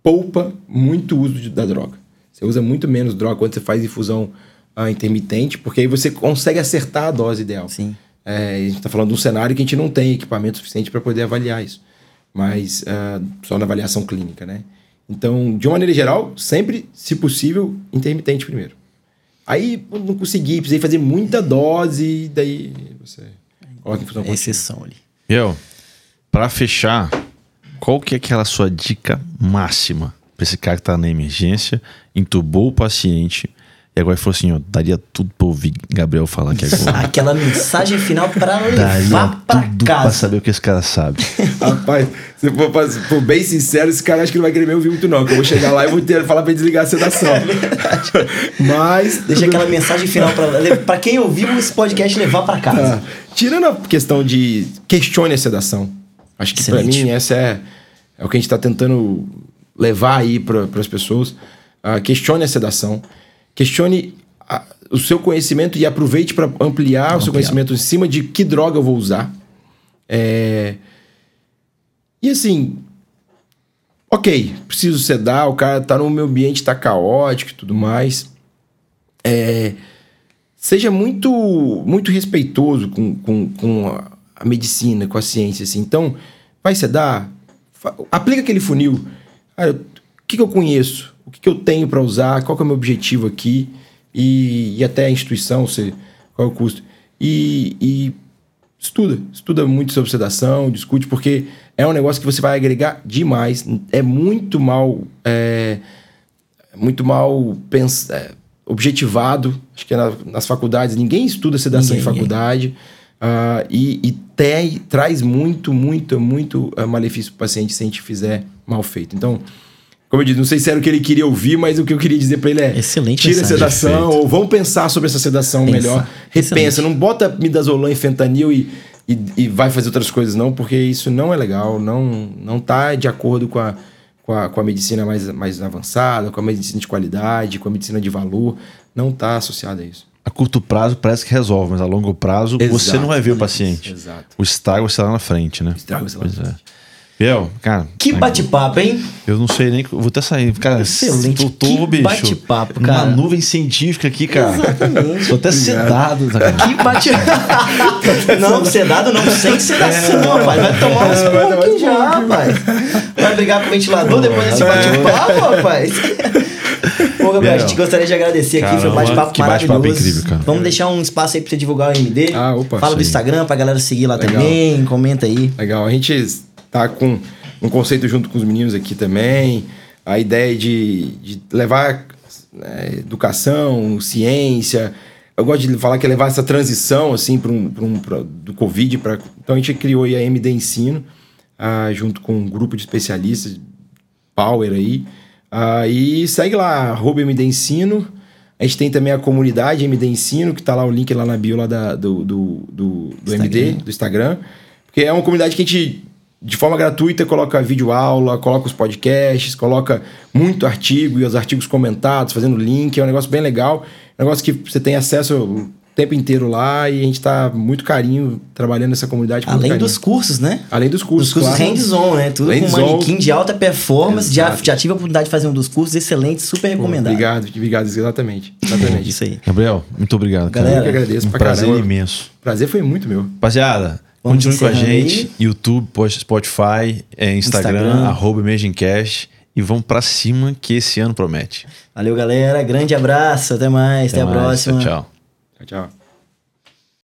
poupa muito o uso de, da droga. Você usa muito menos droga quando você faz infusão uh, intermitente, porque aí você consegue acertar a dose ideal. Sim. É, a gente está falando de um cenário que a gente não tem equipamento suficiente para poder avaliar isso, mas só na avaliação clínica, né? Então, de uma maneira geral, sempre, se possível, intermitente primeiro. Aí não consegui, precisei fazer muita dose, daí você em função é Exceção ali. Eu, para fechar, qual que é aquela sua dica máxima para esse cara que tá na emergência, entubou o paciente, e agora ele falou assim: ó, daria tudo pra ouvir Gabriel falar aqui agora. Aquela mensagem final pra levar pra tudo casa. pra saber o que esse cara sabe. Rapaz, se for, for, bem sincero, esse cara acho que não vai querer me ouvir muito, não. Que eu vou chegar lá e vou ter, falar pra ele desligar a sedação. É Mas. Deixa aquela mensagem final pra, pra quem ouviu esse podcast levar pra casa. Ah, tirando a questão de questione a sedação. Acho que Excelente. pra mim essa é, é o que a gente tá tentando levar aí para as pessoas. Uh, questione a sedação questione a, o seu conhecimento e aproveite para ampliar, ampliar, o seu conhecimento em cima de que droga eu vou usar. É... E assim, ok, preciso sedar, o cara tá no meu ambiente, tá caótico e tudo mais. É... Seja muito, muito respeitoso com, com, com a, a medicina, com a ciência. Assim. Então, vai sedar? Aplica aquele funil. Cara, o que, que eu conheço? O que, que eu tenho para usar, qual é o meu objetivo aqui e, e até a instituição, se, qual é o custo. E, e estuda, estuda muito sobre sedação, discute, porque é um negócio que você vai agregar demais. É muito mal, é, muito mal pens, é, objetivado. Acho que é na, nas faculdades ninguém estuda sedação ninguém, em faculdade. Uh, e, e te, traz muito, muito, muito uh, malefício para o paciente se a gente fizer mal feito. Então, como eu disse, não sei se era o que ele queria ouvir, mas o que eu queria dizer para ele é: Excelente tira a sedação, Perfeito. ou vamos pensar sobre essa sedação Pensa. melhor. Repensa, Excelente. não bota midazolam e fentanil e, e, e, vai fazer outras coisas, não, porque isso não é legal, não, não tá de acordo com a, com a, com a medicina mais, mais avançada, com a medicina de qualidade, com a medicina de valor, não tá associado a isso. A curto prazo parece que resolve, mas a longo prazo Exato, você não vai ver o paciente. Exato. O estrago está lá na frente, né? O estrago está lá na frente. É. Biel, cara. Que bate-papo, hein? Eu não sei nem. Vou até sair. Cara, Excelente. Tô, tô, que bate-papo, cara. Uma nuvem científica aqui, cara. Exatamente. Tô até sedado, tá, cara. Que bate-papo. não, sedado não, sem sedação, é, rapaz. Vai tomar uns é, aqui já, rapaz. Vai brigar com o ventilador depois desse bate-papo, rapaz. Pô, Gabriel, a gente gostaria de agradecer aqui. Foi um bate-papo maravilhoso. Bate incrível, cara. Vamos deixar um espaço aí pra você divulgar o MD. Ah, opa. Fala do Instagram pra galera seguir lá Legal. também. Comenta aí. Legal. A gente tá com um conceito junto com os meninos aqui também. A ideia de, de levar né, educação, ciência. Eu gosto de falar que é levar essa transição assim para um, um pra, do Covid para. Então a gente criou a MD Ensino, ah, junto com um grupo de especialistas, Power aí. Ah, e segue lá, arroba MD Ensino. A gente tem também a comunidade MD Ensino, que está lá o link lá na bio lá da, do, do, do, do MD, do Instagram. Porque é uma comunidade que a gente, de forma gratuita, coloca vídeo aula, coloca os podcasts, coloca muito artigo e os artigos comentados, fazendo link. É um negócio bem legal. É um negócio que você tem acesso tempo inteiro lá e a gente está muito carinho trabalhando nessa comunidade. Além carinho. dos cursos, né? Além dos cursos. Os cursos claro. hands-on, né? Tudo Hands com manequim de alta performance. Já, já tive a oportunidade de fazer um dos cursos, excelente, super recomendado. Obrigado, obrigado, exatamente. Exatamente. Isso aí. Gabriel, muito obrigado. cara. Galera, Eu que agradeço um pra prazer caramba. imenso. Prazer foi muito meu. Rapaziada, Vamos continue com a gente. aí. YouTube, post- Spotify, é, Instagram, Instagram. arroba Imagincast. E vamos pra cima que esse ano promete. Valeu, galera. Grande abraço. Até mais. Até, Até a mais, próxima. Tchau, tchau. Tchau, tchau.